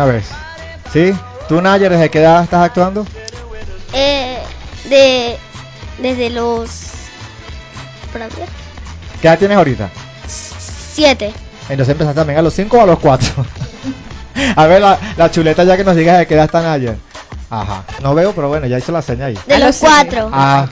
Una vez. ¿Sí? ¿Tú, Nayer, desde qué edad estás actuando? Eh, de, desde los... para ver, ¿Qué edad tienes ahorita? siete. Entonces empezaste también a los 5 o a los 4. a ver, la, la chuleta ya que nos digas de qué edad está Nayer. Ajá. No veo, pero bueno, ya hizo la seña ahí. De A los cuatro. Ah.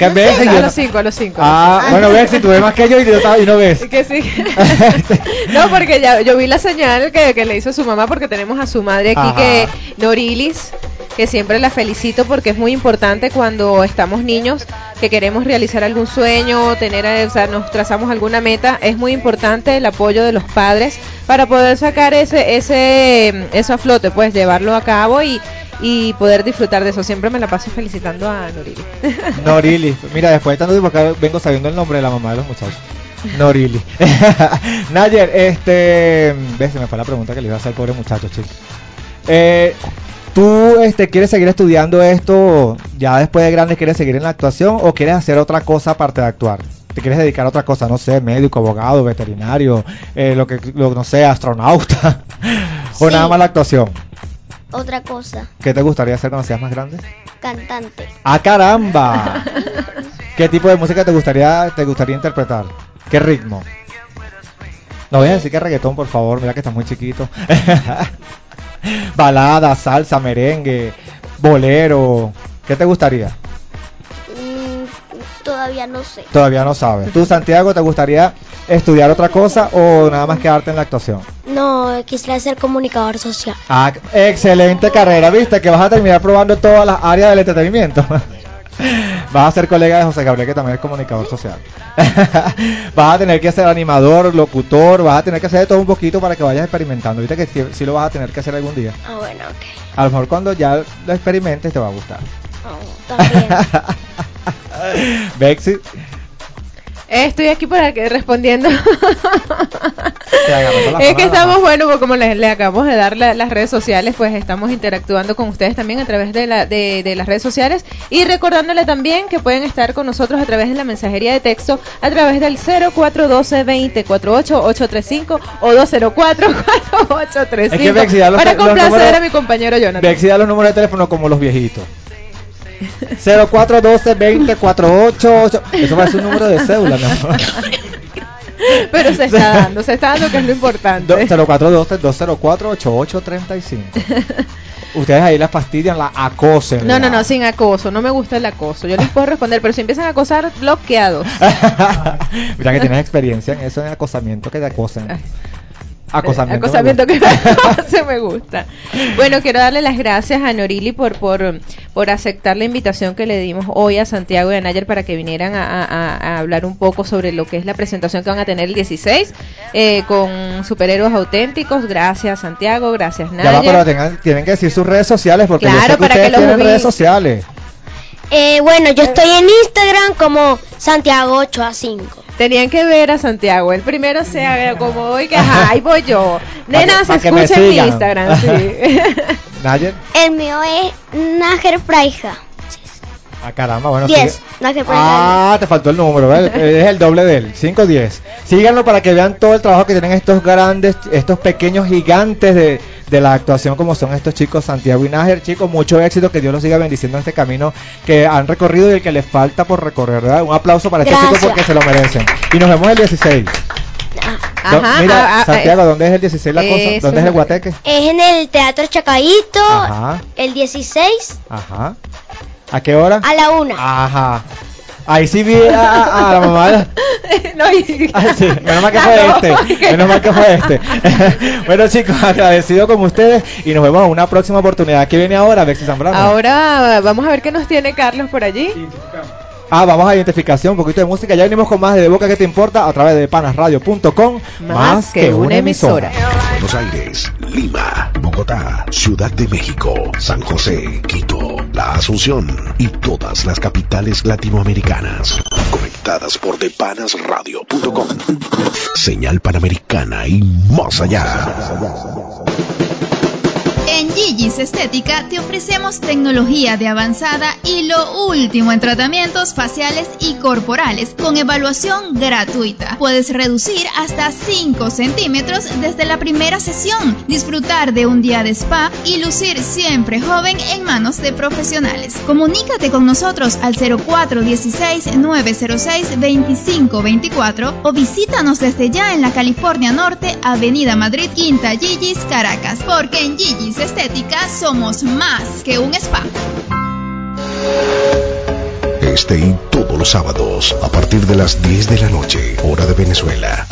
¿Qué ves? a yo los cinco, a los cinco. Ah, bueno, ves, si tú ves más que yo y, yo, y no ves. Que sí. no, porque ya yo vi la señal que, que le hizo su mamá porque tenemos a su madre aquí Ajá. que Norilis, que siempre la felicito porque es muy importante cuando estamos niños que queremos realizar algún sueño, tener, eh, o sea, nos trazamos alguna meta, es muy importante el apoyo de los padres para poder sacar ese ese eso a flote, pues llevarlo a cabo y y poder disfrutar de eso. Siempre me la paso felicitando a Norilis. Norili. Mira, después de tanto tiempo acá vengo sabiendo el nombre de la mamá de los muchachos. Norili. Nayer, este. ¿Ves? Se me fue la pregunta que le iba a hacer al pobre muchacho, chico. Eh, ¿Tú este, quieres seguir estudiando esto ya después de grande? ¿Quieres seguir en la actuación o quieres hacer otra cosa aparte de actuar? ¿Te quieres dedicar a otra cosa? No sé, médico, abogado, veterinario, eh, lo que, lo, no sé, astronauta. o Sí. nada más la actuación. Otra cosa, ¿Qué te gustaría hacer cuando seas más grande? cantante. ¡Ah, caramba! ¿Qué tipo de música te gustaría, te gustaría interpretar? ¿Qué ritmo? No voy a decir que reggaetón, por favor, mira que estás muy chiquito. Balada, salsa, merengue, bolero. ¿Qué te gustaría? Todavía no sé. Todavía no sabes. ¿Tú, Santiago, te gustaría estudiar otra cosa o nada más quedarte en la actuación? No, quisiera ser comunicador social. Ah, excelente carrera, viste que vas a terminar probando todas las áreas del entretenimiento. Vas a ser colega de José Gabriel, que también es comunicador social. vas a tener que ser animador, locutor, vas a tener que hacer de todo un poquito para que vayas experimentando. Viste que sí, sí lo vas a tener que hacer algún día. Ah, bueno, ok. A lo mejor cuando ya lo experimentes te va a gustar. Oh, también. Bexi, Eh, Estoy aquí para que respondiendo. es que estamos, bueno, pues como les, le acabamos de dar la- las redes sociales, pues estamos interactuando con ustedes también a través de, la, de, de las redes sociales y recordándole también que pueden estar con nosotros a través de la mensajería de texto a través del 0412 20 48 835 o 204 4835 Es que, los- para complacer números- a mi compañero Jonathan. Bexi da los números de teléfono como los viejitos. 0412 20 48 Eso parece un número de cédula, mi amor. Pero se está dando, se está dando que es lo importante. 0412 204 8835 Ustedes ahí las fastidian, la acosen. No, no, no, sin acoso. No me gusta el acoso. Yo les puedo responder, pero si empiezan a acosar, bloqueados. Mira que tienes experiencia en eso, en acosamiento, que te acosen. Acosamiento. Acosamiento que se me gusta. Bueno, quiero darle las gracias a Norili por, por, por aceptar la invitación que le dimos hoy a Santiago y a Nayer para que vinieran a, a- a hablar un poco sobre lo que es la presentación que van a tener el 16 eh, con superhéroes auténticos. Gracias, Santiago. Gracias, Ya va, Nayer. pero tengan- tienen que decir sus redes sociales porque yo Claro, sé que para que ustedes tienen redes sociales. Eh, bueno, yo estoy en Instagram como Santiago 8 a 5. Tenían que ver a Santiago. El primero se haga como hoy que ajá, ahí voy yo. Nena, se escucha en mi. Instagram, sí. Nayer. El mío es Nájer Praija. Ah, caramba, bueno. 10. sigue- Praija. Ah, te faltó el número, es el doble de él, 510. Síganlo para que vean todo el trabajo que tienen estos grandes, estos pequeños gigantes de, de la actuación como son estos chicos Santiago y Nájer. Chicos, mucho éxito, que Dios los siga bendiciendo en este camino que han recorrido y el que les falta por recorrer, ¿verdad? Un aplauso para estos chicos porque se lo merecen. Y nos vemos el 16. Ah, Ajá, Mira, ah, ah, Santiago, eh, ¿dónde es el 16 la cosa? ¿Dónde es el guateque? Es en el Teatro Chacaíto, Ajá, el 16 ajá. ¿A qué hora? a la 1. Ajá. Ahí sí vi a, la mamá. de- no, y- Ah, sí, menos mal que Ah, fue no, este. Menos mal que fue este. bueno, chicos, agradecido con ustedes y nos vemos en una próxima oportunidad. ¿Qué viene ahora, Bexi Zambrano? Ahora vamos a ver qué nos tiene Carlos por allí. Ah, vamos a identificación, un poquito de música. Ya venimos con más de De Boca que te importa a través de panasradio.com. Más que una emisora. Buenos Aires, Lima, Bogotá, Ciudad de México, San José, Quito, La Asunción y todas las capitales latinoamericanas. Conectadas por depanasradio.com. Señal panamericana y más allá. En Gigi's Estética te ofrecemos tecnología de avanzada y lo último en tratamientos faciales y corporales con evaluación gratuita. Puedes reducir hasta 5 centímetros desde la primera sesión, disfrutar de un día de spa y lucir siempre joven en manos de profesionales. Comunícate con nosotros al 0416-906-2524 o visítanos desde ya en la California Norte, Avenida Madrid, Quinta Gigi's, Caracas, porque en Gigi's Estética somos más que un spa. Este y todos los sábados, a partir de las 10 de la noche, hora de Venezuela.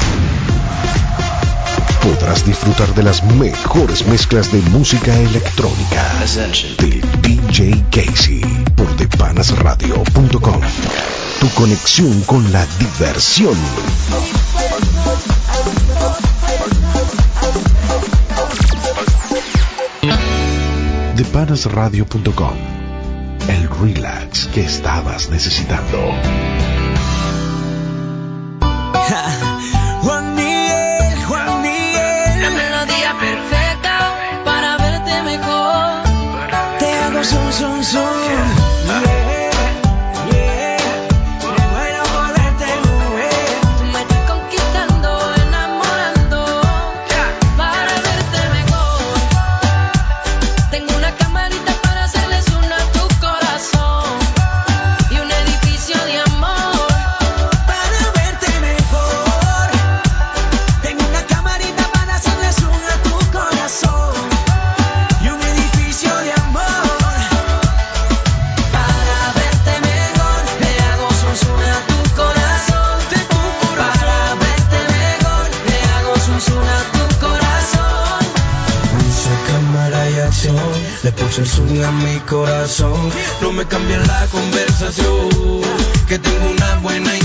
Podrás disfrutar de las mejores mezclas de música electrónica del DJ Casey por depanasradio.com. Tu conexión con la diversión. depanasradio.com. El relax que estabas necesitando. Juan Miguel, Juan Miguel. La melodía perfecta para verte mejor. Te hago son, son, son. mi corazón. No me cambies la conversación, que tengo una buena idea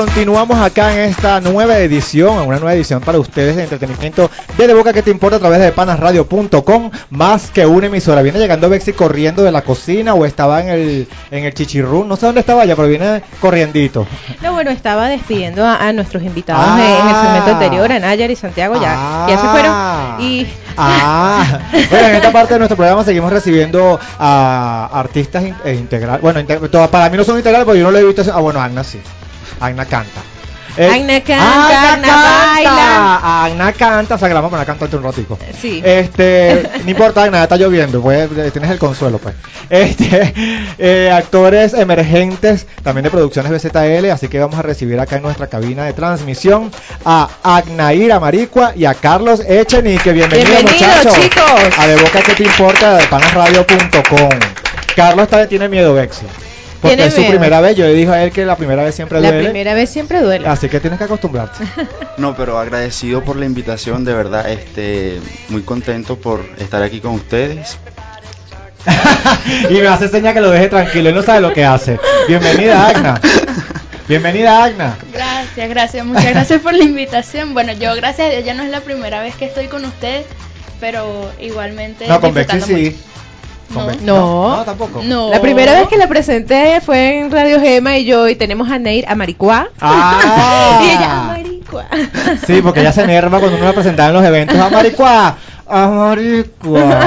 continuamos acá en esta nueva edición, en una nueva edición para ustedes de entretenimiento de De Boca que te importa a través de panasradio.com, más que una emisora. Viene llegando Bexi corriendo de la cocina o estaba en el, en el chichirrún, no sé dónde estaba ya, pero viene corriendito. No, bueno, estaba despidiendo a, a nuestros invitados Ah. en, en el segmento anterior, a Nayar y Santiago, ya, ya se fueron. Y Ah, bueno, en esta parte de nuestro programa seguimos recibiendo a artistas in- eh, integrales. Bueno, para mí no son integrales porque yo no lo he visto. Ah, bueno, Agna sí. Agna canta. Eh, Agna canta, Agna baila. Agna canta, o sea que la vamos a poner a cantarte un ratico. sí. Este, no importa, Agna, está lloviendo, pues, eh, tienes el consuelo, pues. Este, eh, actores emergentes, también de producciones BZL, así que vamos a recibir acá en nuestra cabina de transmisión a Agnaira Maricua y a Carlos Echenique. Bienvenidos, Bienvenidos, muchachos. chicos. A De Boca que te importa, de panasradio.com. Carlos también tiene miedo, Bexi. Porque Tiene es su miedo. primera vez, yo le dije a él que la primera vez siempre la duele. primera vez siempre duele. Así que tienes que acostumbrarte. No, pero agradecido por la invitación, de verdad, este, muy contento por estar aquí con ustedes. y me hace seña que lo deje tranquilo, él no sabe lo que hace. Bienvenida, Agna. Bienvenida, Agna. Gracias, gracias, muchas gracias por la invitación. Bueno, yo gracias a Dios ya no es la primera vez que estoy con ustedes, pero igualmente No, con Bexi sí. mucho. No. No. no, tampoco. No. La primera vez que la presenté fue en Radio Gema y yo, y tenemos a Neir Amaricua. Ah. y ella, Amaricua. Sí, porque ella se enerva cuando uno la presentaba en los eventos. ¡Amaricua! ¡Amaricua!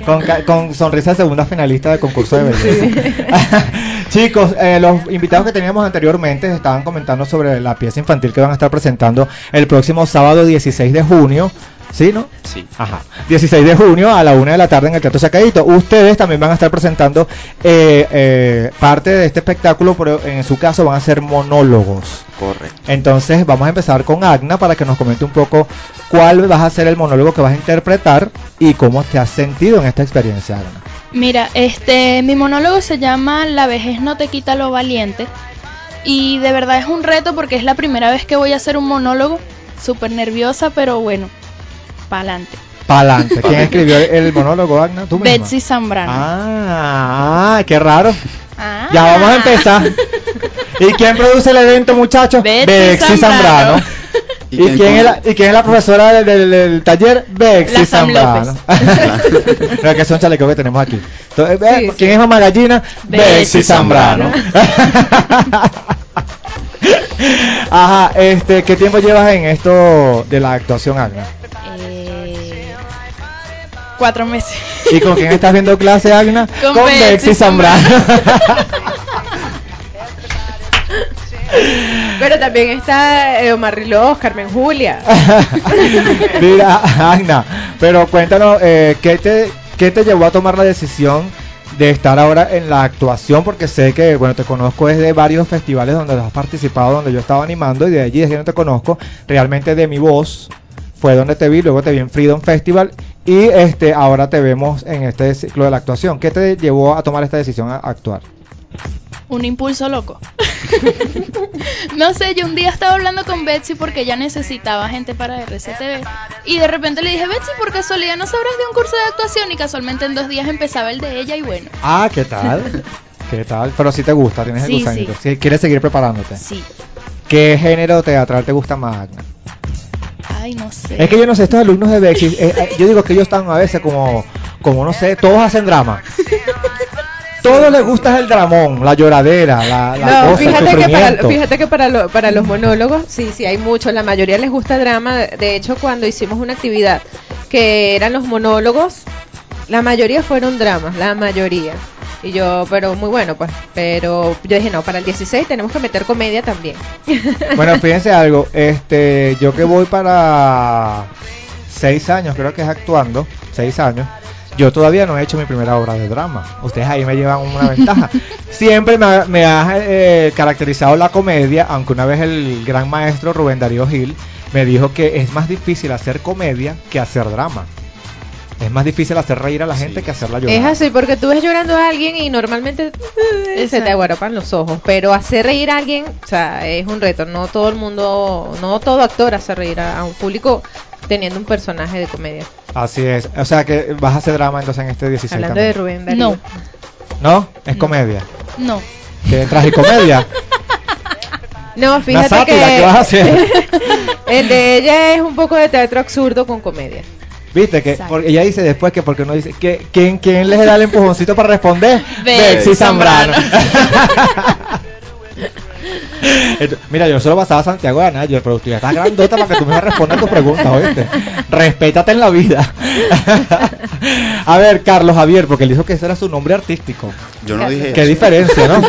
con, ca- con sonrisa de segunda finalista del concurso de belleza. Chicos, eh, los invitados que teníamos anteriormente estaban comentando sobre la pieza infantil que van a estar presentando el próximo sábado 16 de junio. ¿Sí, no? Sí. Ajá. 16 de junio a la una de la tarde en el Teatro Sacadito. Ustedes también van a estar presentando eh, eh, parte de este espectáculo, pero en su caso van a ser monólogos. Correcto. Entonces vamos a empezar con Agna para que nos comente un poco cuál vas a ser el monólogo que vas a interpretar y cómo te has sentido en esta experiencia, Agna. Mira, este, mi monólogo se llama La vejez no te quita lo valiente y de verdad es un reto porque es la primera vez que voy a hacer un monólogo, súper nerviosa, pero bueno, pa'lante. Pa'lante. ¿Quién escribió el monólogo, Agna? ¿Tú misma? Betsy Zambrano. Ah, ah, qué raro. Ah. Ya vamos a empezar. ¿Y quién produce el evento, muchachos? Betsy Zambrano. Zambrano. ¿Y, quién es la, ¿Y quién es la profesora del, del- del taller? Bexy Zambrano. no, que son chalecos que tenemos aquí. Entonces, ve, Sí, ¿Quién es mamá gallina? Betsy Bexy Zambrano. Ajá, este, ¿qué tiempo llevas en esto de la actuación, Agna? Cuatro meses. ¿Y con quién estás viendo clase, Agna? Con Bexy Betsy Zambrano. Pero también está eh, Omar Rilós, Carmen Julia. Mira, Agna, pero cuéntanos, eh, ¿qué, te, ¿qué te llevó a tomar la decisión de estar ahora en la actuación? Porque sé que, bueno, te conozco desde varios festivales donde has participado, donde yo estaba animando, y de allí es que no te conozco. Realmente de mi voz fue donde te vi, luego te vi en Freedom Festival, y este ahora te vemos en este ciclo de la actuación. ¿Qué te llevó a tomar esta decisión a actuar? Un impulso loco. no sé, yo un día estaba hablando con Betsy porque ella necesitaba gente para RCTV. Y de repente le dije, Betsy, por casualidad no sabrás de un curso de actuación. Y casualmente en dos días empezaba el de ella y bueno, Ah, ¿qué tal? ¿Qué tal? Pero si te gusta, tienes el Sí, gusanito. sí. Si quieres seguir preparándote. sí. ¿Qué género teatral te gusta más, Agna? Ay, no sé. Es que yo no sé, estos alumnos de Bexi, eh, eh, yo digo que ellos están a veces como, como no sé, todos hacen drama. Todos les gusta el dramón, la lloradera, la, la No, cosa, el fíjate que, para, fíjate que para, lo- para los monólogos, sí, sí, hay mucho. La mayoría les gusta drama. De hecho, cuando hicimos una actividad que eran los monólogos, la mayoría fueron dramas, la mayoría. Y yo, pero muy bueno, pues. Pero yo dije, no, para el 16 tenemos que meter comedia también. Bueno, fíjense algo, este, yo que voy para seis años, creo que es actuando, seis años, yo todavía no he hecho mi primera obra de drama. Ustedes ahí me llevan una ventaja. Siempre me ha, me ha, eh, caracterizado la comedia, aunque una vez el gran maestro Rubén Darío Gil me dijo que es más difícil hacer comedia que hacer drama. Es más difícil hacer reír a la gente que hacerla llorar. Es así, porque tú ves llorando a alguien y normalmente eh, se te aguaropan los ojos. Pero hacer reír a alguien, o sea, es un reto. No todo el mundo, no todo actor hace reír a, a un público teniendo un personaje de comedia. Así es. O sea que vas a hacer drama entonces en este 16 Hablando también. de Rubén Darío. No, ¿No? Es comedia. no. ¿Qué tragicomedia? No, fíjate sátira, que ¿qué vas a hacer? el de ella es un poco de teatro absurdo con comedia. Viste que porque ella dice después que porque no dice que quién quién les da el empujoncito para responder Betsy Zambrano. Mira, yo solo pasaba a Santiago de Anayo, pero tú ya estás grandota para que tú me respondas tus preguntas, ¿oíste? Respétate en la vida. a ver, Carlos Javier, porque él dijo que ese era su nombre artístico. Yo no dije Qué eso. diferencia, ¿no?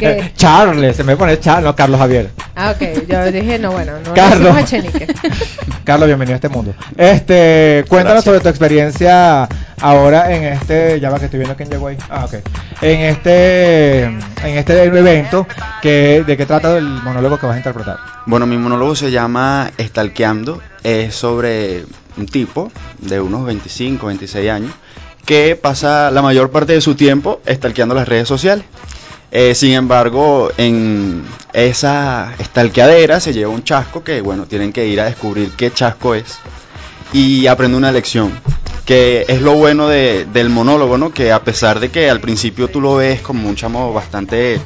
qué? Charles, se me pone Charles, no, Carlos Javier. Ah, ok. Yo dije, no, bueno, no Carlos. Chenique. Carlos, bienvenido a este mundo. Este, cuéntanos Gracias. sobre tu experiencia ahora en este, ya va que estoy viendo quién llegó ahí. Ah, ok. En este, en este evento, que, ¿de qué trata el monólogo que vas a interpretar? Bueno, mi monólogo se llama Estalqueando. Es sobre un tipo de unos 25, 26 años que pasa la mayor parte de su tiempo estalqueando las redes sociales. Eh, sin embargo, en esa estalqueadera se lleva un chasco que, bueno, tienen que ir a descubrir qué chasco es y aprende una lección. Que es lo bueno de- del monólogo, ¿no? Que a pesar de que al principio tú lo ves como un chamo bastante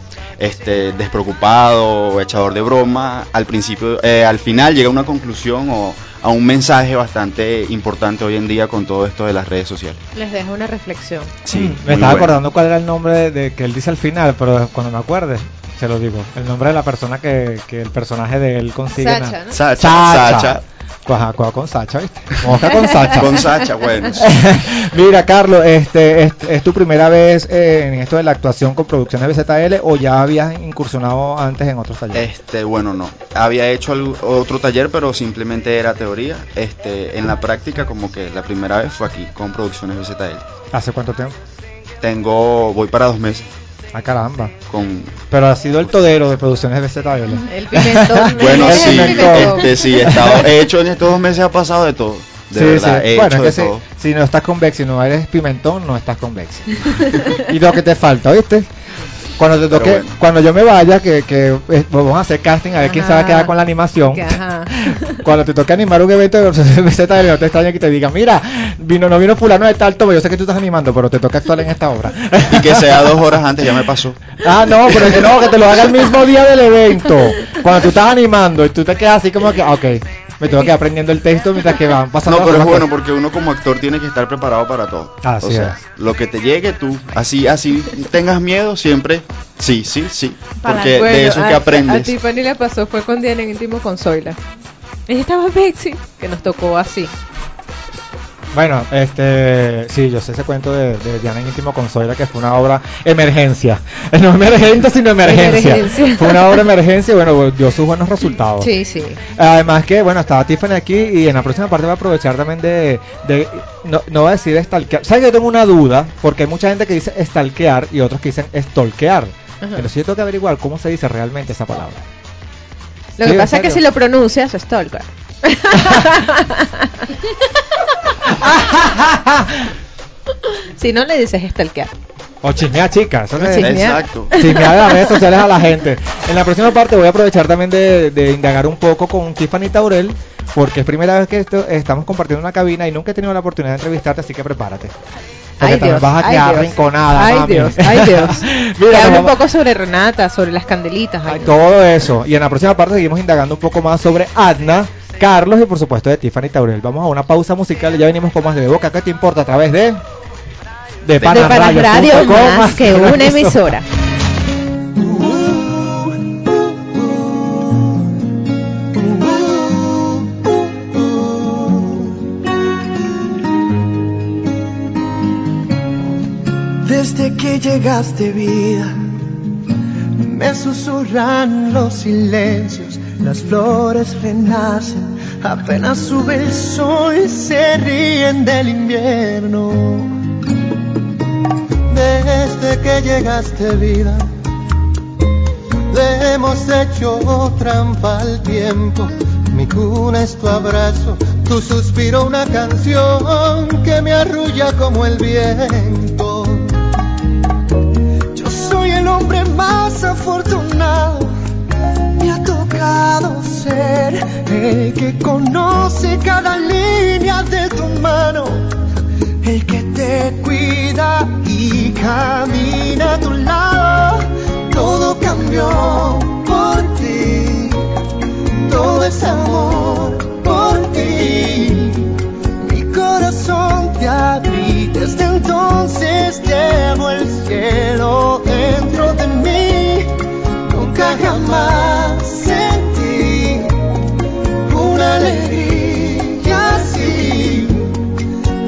este, despreocupado, echador de broma, al principio, eh, al final llega a una conclusión o a un mensaje bastante importante hoy en día con todo esto de las redes sociales. Les dejo una reflexión. Sí, Mm, me estaba bueno. acordando cuál era el nombre de, de que él dice al final, pero cuando me acuerde, se lo digo. El nombre de la persona que, que el personaje de él consigue. Sacha, ¿no? Sacha, Sacha. Sacha. Cuaja, cuaja con Sacha, ¿viste? Mosca con Sacha. Con Sacha, bueno. Mira, Carlos, este, es, es tu primera vez eh, en esto de la actuación con producciones BZL o ya habías incursionado antes en otros talleres? Este, bueno, no. Había hecho algo- otro taller, pero simplemente era teoría. Este, en la práctica, como que la primera vez fue aquí con Producciones BZL. ¿Hace cuánto tiempo? Tengo, voy para dos meses Ah, caramba. con. Pero ha sido el todero de producciones BZL. El pimentón. Bueno, el sí, pimentón. este, sí, he estado, he hecho en estos dos meses ha pasado de todo. De Sí, verdad, sí. he Bueno, hecho es que de si, todo. si no estás con Bexi, no eres pimentón, no estás con Bexi. y lo que te falta, ¿viste? Cuando te toque, bueno. cuando yo me vaya, que, que eh, vamos a hacer casting a ver quién se va a quedar con la animación. Que, ajá. Cuando te toque animar un evento de BZL, no te extraña que te diga, mira, vino, no vino fulano de tal tomo, yo sé que tú estás animando, pero te toca actuar en esta obra. Y que sea dos horas antes, ya me pasó. Ah, no, pero que no, que te lo haga el mismo día del evento. Cuando tú estás animando y tú te quedas así como que, ok, me tengo que ir aprendiendo el texto mientras que van pasando No, pero es bueno porque uno como actor tiene que estar preparado para todo. Así o sea, lo que te llegue tú, así, así tengas miedo siempre, sí, sí, sí. Porque Bueno, de eso es a- que A, aprendes. Tiffany le pasó fue con Diana en Íntimo con Zoila. Ella estaba Bexi, que nos tocó así. Bueno, este, sí, yo sé ese cuento de, de Diana en Íntimo con Zoila, que fue una obra emergencia. No emergente, sino emergencia. Emergencia. Fue una obra emergencia y bueno, dio sus buenos resultados. Sí, sí. Además que, bueno, estaba Tiffany aquí y en la próxima parte va a aprovechar también de, de no, no va a decir stalkear. ¿Sabes que yo tengo una duda? Porque hay mucha gente que dice stalkear y otros que dicen stalkear. Ajá. Entonces yo tengo que averiguar cómo se dice realmente esa palabra. Lo Sí, que pasa es que si lo pronuncias, es stalker. si no le dices stalkear. O chismea chicas. Eso se- Chismear. Exacto. chismear las redes sociales a la gente. En la próxima parte voy a aprovechar también de, de indagar un poco con Tiffany Taurel, porque es primera vez que esto- estamos compartiendo una cabina y nunca he tenido la oportunidad de entrevistarte, así que prepárate. Porque Ay, también Dios, vas a ay, quedar rinconada. Ay, mami. Dios, ay, Dios. Mira, un poco sobre Renata, sobre las candelitas. ay, todo eso. Y en la próxima parte seguimos indagando un poco más sobre Adna, Carlos y por supuesto de Tiffany Taurel. Vamos a una pausa musical y ya venimos con más de boca. ¿Qué te importa? A través de... De De Panas Radio, más que una emisora. Desde que llegaste vida, me susurran los silencios, las flores renacen, apenas sube el sol, se ríen del invierno. Desde que llegaste vida, le hemos hecho trampa al tiempo. Mi cuna es tu abrazo, tu suspiro una canción que me arrulla como el viento. Yo soy el hombre más afortunado. Ser el que conoce cada línea de tu mano, el que te cuida y camina a tu lado. Todo cambió por ti, todo es amor por ti. Mi corazón te abrí, desde entonces llevo el cielo dentro de mí. Nunca jamás alegría así.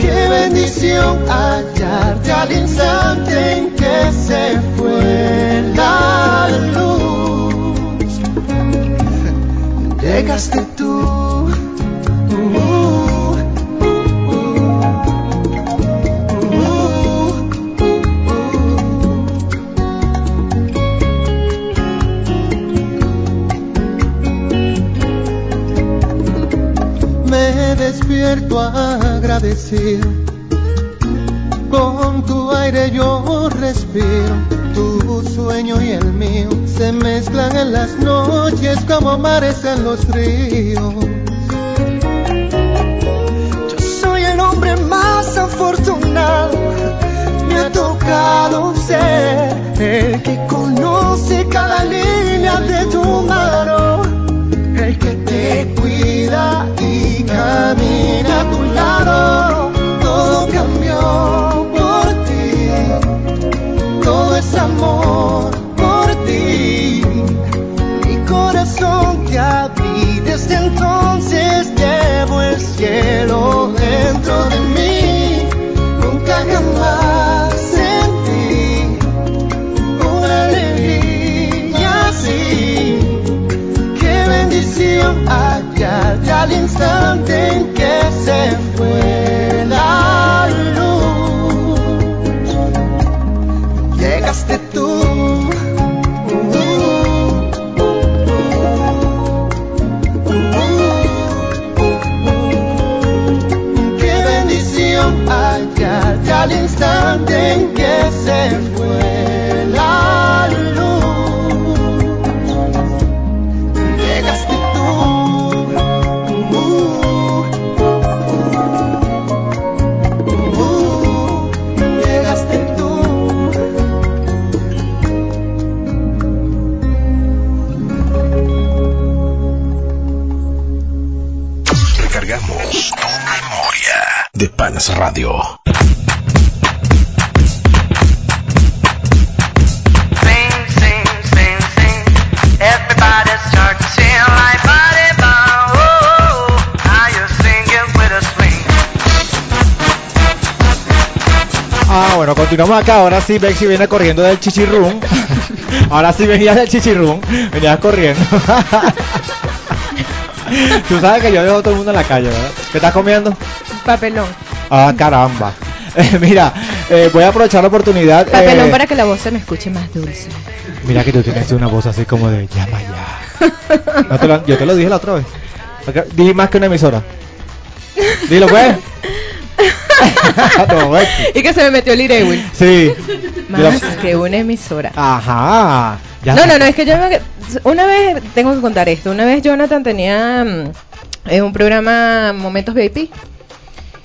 Qué bendición hallarte al instante en que se fue la luz. Llegaste Despierto agradecido. Con tu aire yo respiro. Tu sueño y el mío se mezclan en las noches como mares en los ríos. Yo soy el hombre más afortunado. Me ha tocado ser el que conoce cada línea de tu mano Todo cambió por ti, todo es amor por ti. Mi corazón te abrí, desde entonces llevo el cielo dentro de mí. Nunca jamás sentí una alegría así. Qué bendición hallarte al instante en que se swing. Ah, bueno, continuamos acá. Ahora sí, Bexy viene corriendo del chichirrún. Ahora sí venías del chichirrún. Venías corriendo. Tú sabes que yo dejo a todo el mundo en la calle, ¿verdad? ¿Qué estás comiendo? Papelón. Ah, caramba. mira, eh, voy a aprovechar la oportunidad. Papelón eh, para que la voz se me escuche más dulce. Mira que tú tienes una voz así como de llama ya. No te lo- yo te lo dije la otra vez. Acá- Di más que una emisora. Dilo pues. No, Bexy. y que se me metió el Irewil. Sí. Más que una emisora. Ajá. Ya no, no, no, es que yo me- una vez tengo que contar esto. Una vez Jonathan tenía mm, eh, un programa Momentos VIP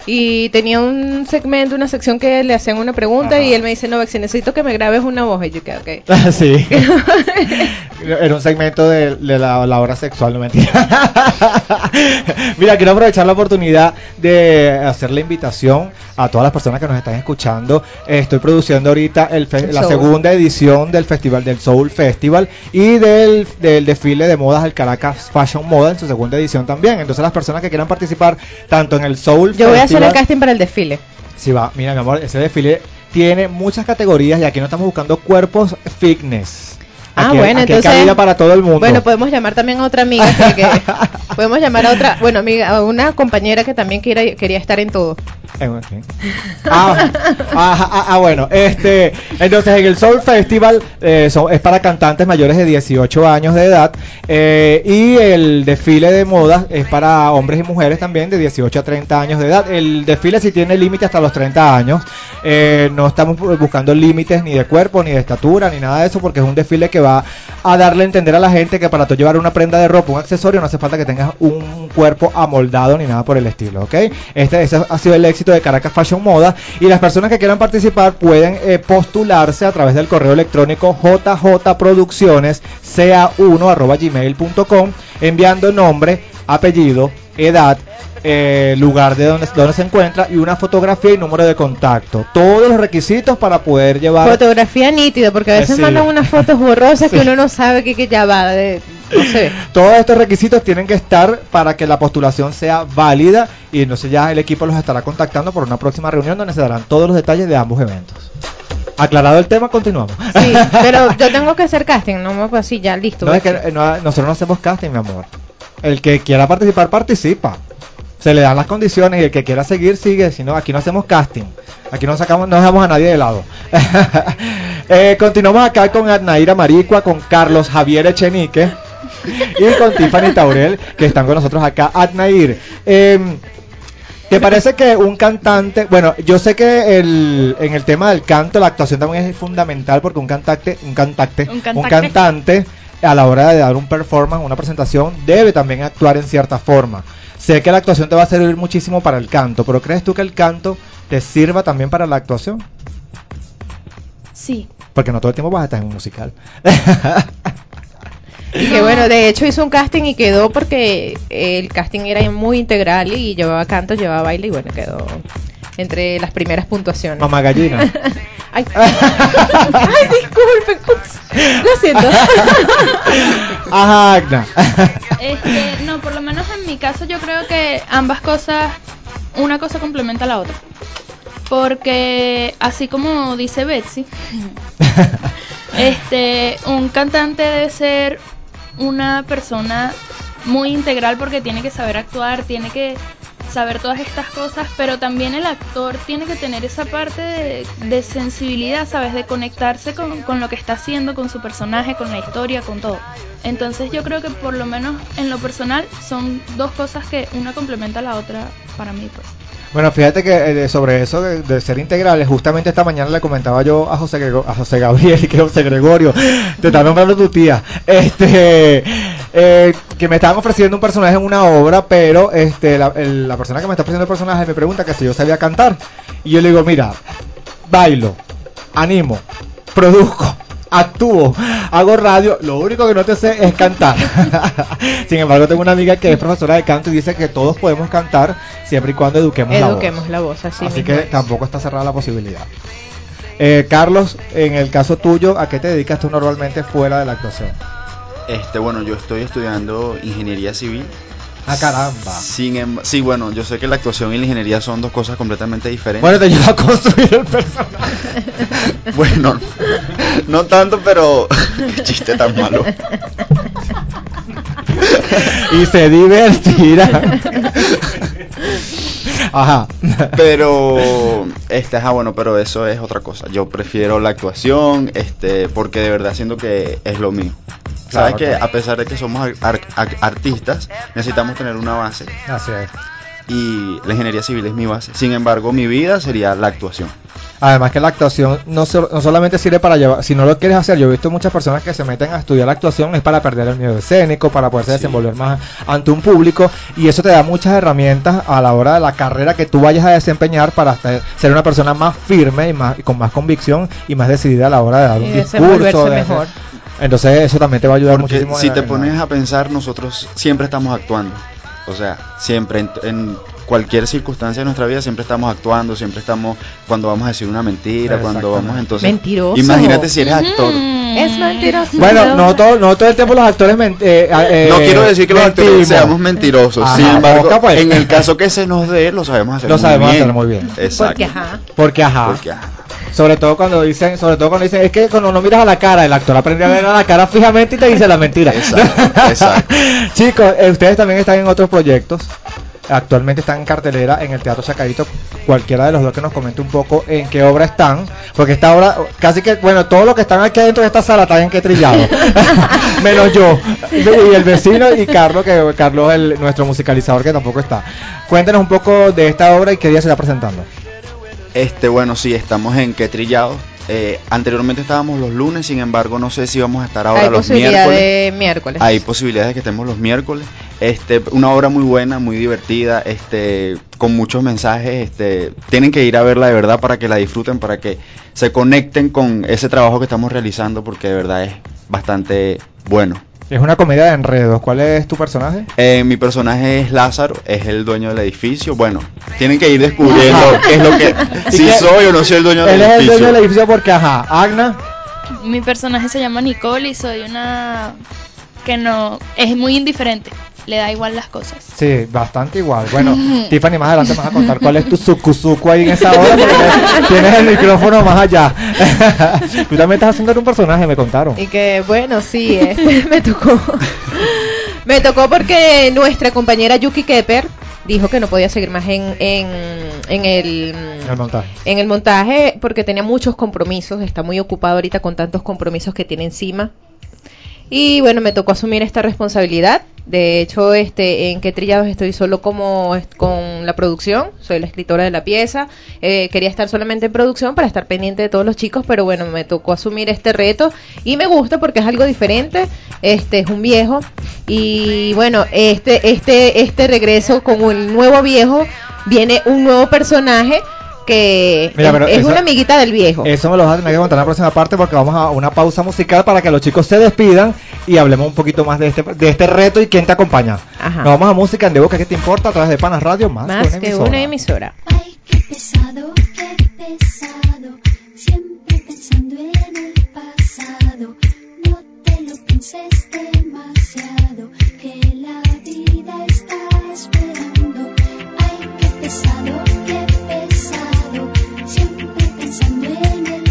y tenía un segmento, una sección que le hacían una pregunta Ajá. y él me dice, no, Bexy, necesito que me grabes una voz. Y yo, que ok. Ah, sí. Era un segmento de, de la, la hora sexual, no mentira. Mira, quiero aprovechar la oportunidad de hacer la invitación a todas las personas que nos están escuchando. Estoy produciendo ahorita el fe- El la segunda edición del festival del Soul Festival y del, del desfile de modas del Caracas Fashion Moda en su segunda edición también. Entonces las personas que quieran participar tanto en el Soul Yo voy a hacer el Festival casting para el desfile. Sí, va. Mira, mi amor, ese desfile tiene muchas categorías y aquí no estamos buscando cuerpos fitness. Ah, Aquí hay- bueno, aquí hay entonces. cabida para todo el mundo. Bueno, podemos llamar también a otra amiga que, que- podemos llamar a otra, bueno, amiga, a una compañera que también quiera, quería estar en todo. Eh, ah, ah, ah, ah, bueno, este, entonces en el Soul Festival eh, es para cantantes mayores de 18 años de edad eh, y el desfile de modas es para hombres y mujeres también de 18 a 30 años de edad. El desfile sí tiene límite hasta los 30 años. No estamos bu- buscando límites ni de cuerpo, ni de estatura, ni nada de eso, porque es un desfile que va a darle a entender a la gente que para tú llevar una prenda de ropa, un accesorio, no hace falta que tengas un cuerpo amoldado ni nada por el estilo, ¿ok? Este, ese ha sido el éxito de Caracas Fashion Moda. Y las personas que quieran participar pueden eh, postularse a través del correo electrónico jjproducciones ca1 enviando nombre, apellido, edad, eh, lugar de donde, donde se encuentra y una fotografía y número de contacto. Todos los requisitos para poder llevar Fotografía nítida, porque a Eh, veces sí. mandan unas fotos borrosas Sí. que uno no sabe que, que ya va. De, no sé. Todos estos requisitos tienen que estar para que la postulación sea válida y entonces ya el equipo los estará contactando por una próxima reunión donde se darán todos los detalles de ambos eventos. Aclarado el tema, continuamos. Sí, pero yo tengo que hacer casting, no me pues sí, ya listo. No, es que eh, no- nosotros no hacemos casting, mi amor. El que quiera participar, participa. Se le dan las condiciones y el que quiera seguir, sigue. Si no, aquí no hacemos casting. Aquí no sacamos, no dejamos a nadie de lado. Eh, continuamos acá con Adnaira Maricua, con Carlos Javier Echenique y con Tiffany Taurel, que están con nosotros acá. Adnair, em, ¿te parece que un cantante, bueno, yo sé que el, en el tema del canto, la actuación también es fundamental porque un cantante, un cantante, Un un cantante. A la hora de dar un performance, una presentación, debe también actuar en cierta forma. Sé que la actuación te va a servir muchísimo para el canto, pero ¿crees tú que el canto te sirva también para la actuación? Sí. Porque no todo el tiempo vas a estar en un musical. Y que bueno, de hecho hizo un casting y quedó porque el casting era muy integral y llevaba canto, llevaba baile y bueno, quedó entre las primeras puntuaciones. Mamá gallina. Ay, Ay, disculpen. ups, Lo siento. Ajá, Agna. Este, no, por lo menos en mi caso yo creo que ambas cosas, una cosa complementa a la otra. Porque así como dice Betsy, este, un cantante debe ser una persona muy integral porque tiene que saber actuar, tiene que saber todas estas cosas, pero también el actor tiene que tener esa parte de, de sensibilidad, ¿sabes? De conectarse con, con lo que está haciendo, con su personaje, con la historia, con todo. Entonces yo creo que por lo menos en lo personal son dos cosas que una complementa a la otra para mí. Pues. Bueno, fíjate que eh, sobre eso de, de ser integrales, justamente esta mañana le comentaba yo a José, a José Gabriel que José Gregorio, te está nombrando tu tía, este, eh, que me estaban ofreciendo un personaje en una obra, pero este, la, la persona que me está ofreciendo el personaje me pregunta que si yo sabía cantar. Y yo le digo, mira, bailo, animo, produzco, actúo, hago radio, lo único que no te sé es cantar. Sin embargo, tengo una amiga que es profesora de canto y dice que todos podemos cantar siempre y cuando eduquemos, Eduquemos la la voz, voz. así, que es. tampoco está cerrada la posibilidad. Eh, Carlos, en el caso tuyo, ¿a qué te dedicas tú normalmente fuera de la actuación? Este, bueno, yo estoy estudiando ingeniería civil. Ah, caramba. Sin em- sí, bueno, yo sé que la actuación y la ingeniería son dos cosas completamente diferentes. Bueno, te ayuda a construir el personaje. Bueno, no tanto, pero qué chiste tan malo. y se divertirá. Ajá. Pero este, ajá, bueno, pero eso es otra cosa. Yo prefiero la actuación, este, porque de verdad siento que es lo mío. Sabes que a pesar de que somos ar- ar- ar- artistas, necesitamos tener una base Así es. Y la ingeniería civil es mi base. Sin embargo, mi vida sería la actuación. Además que la actuación no, so- no solamente sirve para llevar, si no lo quieres hacer, yo he visto muchas personas que se meten a estudiar la actuación es para perder el miedo escénico, para poderse desenvolver más ante un público y eso te da muchas herramientas a la hora de la carrera que tú vayas a desempeñar para ser una persona más firme y, más, y con más convicción y más decidida a la hora de dar Y un discurso. de- mejor. entonces eso también te va a ayudar Porque muchísimo. si te pones a pensar, nosotros siempre estamos actuando. O sea, siempre en, en cualquier circunstancia de nuestra vida siempre estamos actuando, siempre estamos cuando vamos a decir una mentira, cuando vamos entonces. Mentiroso. Imagínate si eres actor. Es mentiroso. Bueno, no todo, no todo el tiempo los actores eh, eh, No quiero decir que los actores seamos mentirosos. Ajá, Sin embargo, boca, pues. en el caso que se nos dé, lo sabemos hacer Lo muy sabemos bien. hacer muy bien. Exacto. Porque ajá. Porque ajá. Porque, ajá. Sobre todo cuando dicen, sobre todo cuando dicen, es que cuando no miras a la cara, el actor aprende a ver a la cara fijamente y te dice la mentira. Exacto, exacto. Chicos, eh, ustedes también están en otros proyectos. Actualmente están en cartelera en el Teatro Chacarito. Cualquiera de los dos que nos comente un poco en qué obra están. Porque esta obra, casi que, bueno, todos los que están aquí adentro de esta sala están en que trillado. Menos yo. Y el vecino y Carlos, que Carlos es el, nuestro musicalizador que tampoco está. Cuéntenos un poco de esta obra y qué día se está presentando. Este, bueno, sí, estamos en Qué Trillados. Eh, anteriormente estábamos los lunes, sin embargo, no sé si vamos a estar ahora Hay los posibilidad miércoles. de miércoles. Hay posibilidades de que estemos los miércoles. Este, una obra muy buena, muy divertida, este, con muchos mensajes. Este, tienen que ir a verla de verdad para que la disfruten, para que se conecten con ese trabajo que estamos realizando, porque de verdad es bastante bueno. Es una comedia de enredos. ¿Cuál es tu personaje? Eh, mi personaje es Lázaro, es el dueño del edificio. Bueno, tienen que ir descubriendo qué es lo que, ¿Y si soy o no soy el dueño del Él es el edificio. dueño del edificio porque, ajá, Agna. Mi personaje se llama Nicole y soy una que no es muy indiferente, le da igual las cosas. Sí, bastante igual. Bueno, Tiffany, más adelante me vas a contar cuál es tu sucuzuco ahí en esa hora porque tienes el micrófono más allá. Tú también estás haciendo un personaje, me contaron. Y que bueno, sí, este, me tocó. me tocó porque nuestra compañera Yuki Kepper dijo que no podía seguir más en, en, en el El montaje. en el montaje porque tenía muchos compromisos, está muy ocupado ahorita con tantos compromisos que tiene encima. Y bueno, me tocó asumir esta responsabilidad. De hecho, este, en qué trillados estoy solo como con la producción, soy la escritora de la pieza. Eh, quería estar solamente en producción para estar pendiente de todos los chicos, pero bueno, me tocó asumir este reto y me gusta porque es algo diferente. Este es un viejo y bueno, este, este, este regreso con el nuevo viejo viene un nuevo personaje que Mira, es, es eso- una amiguita del viejo. Eso me lo vas a tener que contar en la próxima parte porque vamos a una pausa musical para que los chicos se despidan y hablemos un poquito más de este, de este reto y quién te acompaña. Ajá. Nos vamos a música en De Boca, ¿qué te importa? A través de Panas Radio, más, Más que que una una emisora. emisora. Qué pesado, qué pesado, siempre pensando en el pasado. No te lo pienses demasiado, que la vida está esperando. Ay, qué pesado, siempre pensando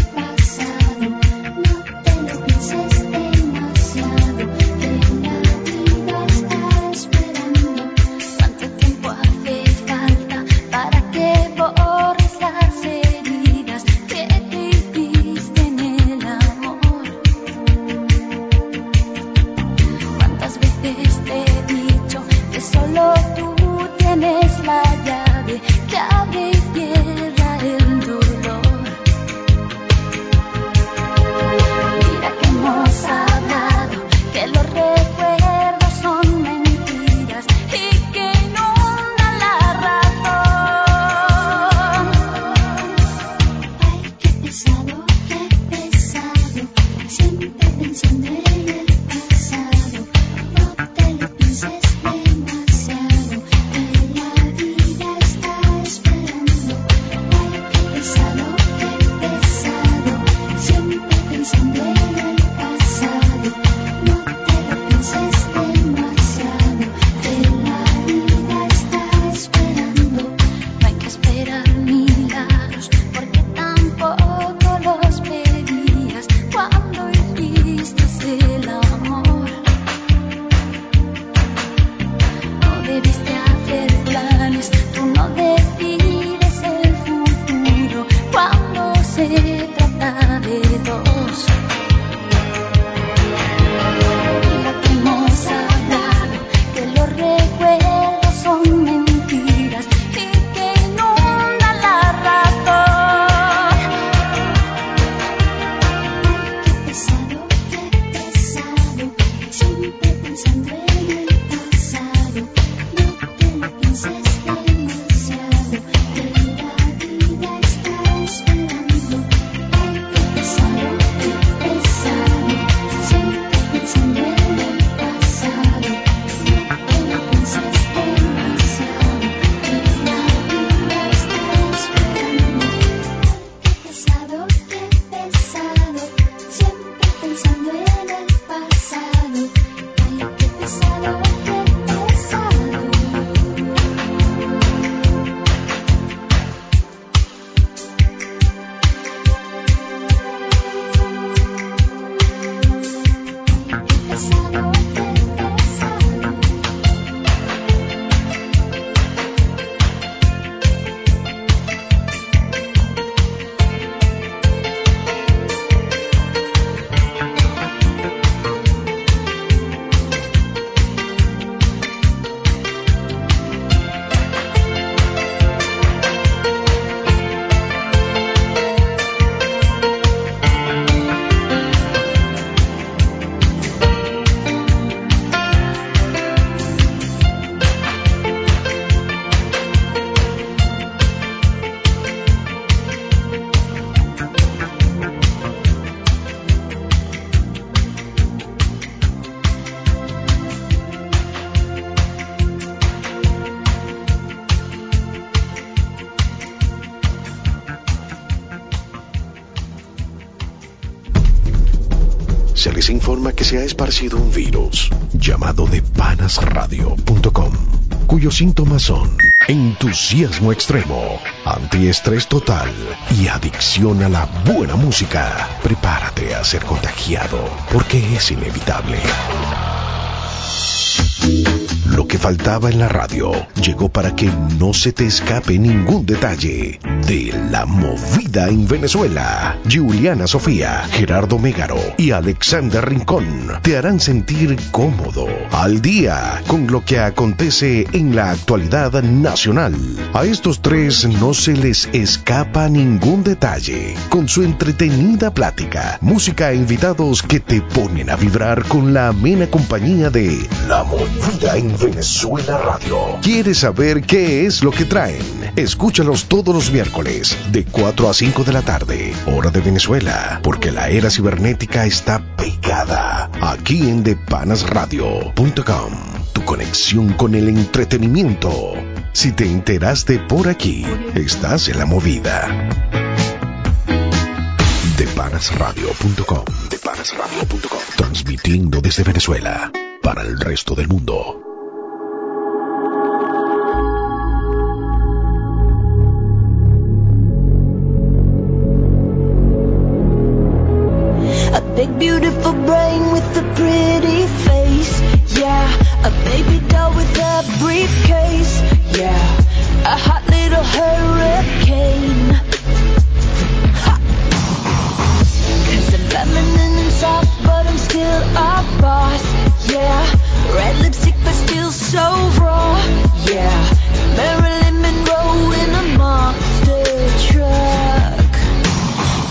que se ha esparcido un virus llamado depanasradio.com, cuyos síntomas son entusiasmo extremo, antiestrés total y adicción a la buena música. Prepárate a ser contagiado, porque es inevitable. Lo que faltaba en la radio llegó para que no se te escape ningún detalle de la movida en Venezuela. Juliana Sofía, Gerardo Megaro y Alexander Rincón te harán sentir cómodo, al día con lo que acontece en la actualidad nacional. A estos tres no se les escapa ningún detalle con su entretenida plática, música e invitados que te ponen a vibrar con la amena compañía de La Movida en Venezuela Radio. ¿Quieres saber qué es lo que traen? Escúchalos todos los miércoles de 4 a 5 de la tarde, hora de Venezuela, porque la era cibernética está pegada aquí en depanasradio.com. Tu conexión con el entretenimiento. Si te enteraste por aquí, estás en la movida. Depanasradio.com. Depanasradio.com. Transmitiendo desde Venezuela para el resto del mundo. A briefcase. Yeah, a hot little hurricane. Cause I'm feminine and soft, but I'm still a boss. Yeah, red lipstick, but still so raw. Yeah, Marilyn Monroe in a monster truck.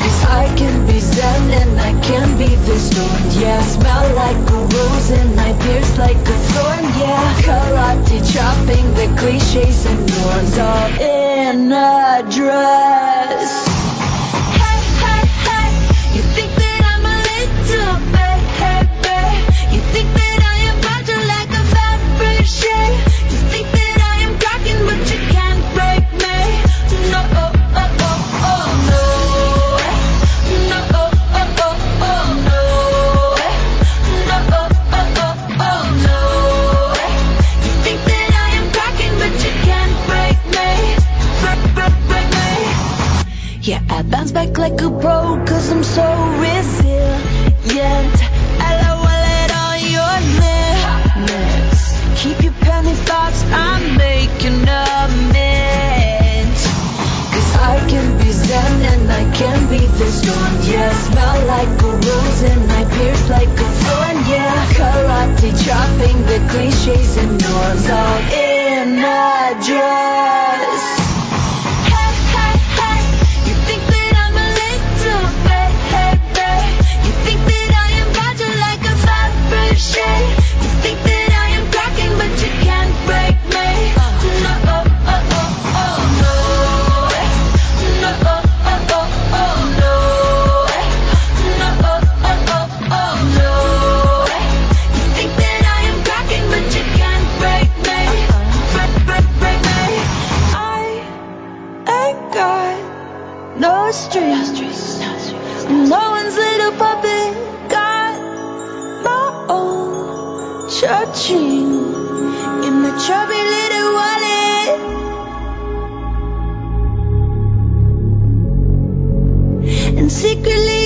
Cause I can be zen and I can be the storm. Yeah, smell like a rose and I pierce like a thorn. Yeah, karate chopping the cliches and norms all in a dress. Hey, hey, hey, you think that I'm a little baby? You think that Back like a pro, cause I'm so resilient. I love wallet on your lips. Keep your penny thoughts, I'm making amends. Cause I can be zen and I can be the storm. Yeah, smell like a rose and I pierce like a thorn. Yeah, karate chopping the cliches and norms all in a dress. Cha-ching in my chubby little wallet. And secretly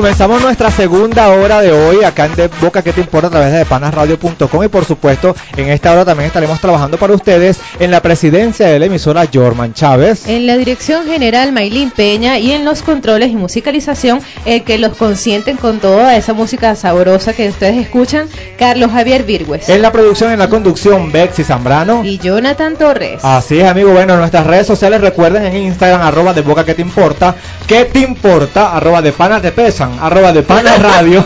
comenzamos nuestra segunda hora de hoy acá en De Boca que te importa a través de panasradio.com y por supuesto en esta hora también estaremos trabajando para ustedes en la presidencia de la emisora Jorman Chávez. En la dirección general Maylin Peña y en los controles y musicalización, el que los consienten con toda esa música sabrosa que ustedes escuchan, Carlos Javier Virgües. En la producción en la conducción Bexy Zambrano. Y Jonathan Torres. Así es, amigo. Bueno, en nuestras redes sociales recuerden en Instagram, arroba de boca que te importa, que te importa, arroba de panas te pesan, arroba de panas radio,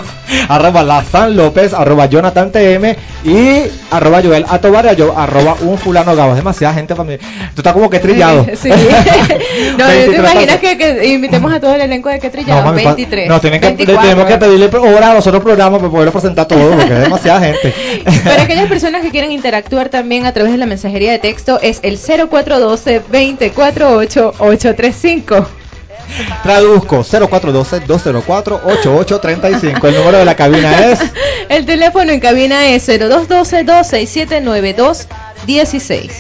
arroba la San López, arroba Jonathan TM y arroba Joel Atobar, yo, arroba un fulano gabo. Demasiada gente para mí. Tú estás como que trillado. Sí. no, ¿tú 23 te imaginas que, que invitemos a todo el elenco de que trillado? mami, pa- 23. No, tienen que, 24. tenemos que pedirle hora a los otros programas para poderlo presentar todo, porque es demasiada gente. Para aquellas personas que quieren interactuar también a través de la mensajería de texto es el 0412 248 835. Traduzco 0412-204-8835. El número de la cabina es. El teléfono en cabina es 0212-267-9216.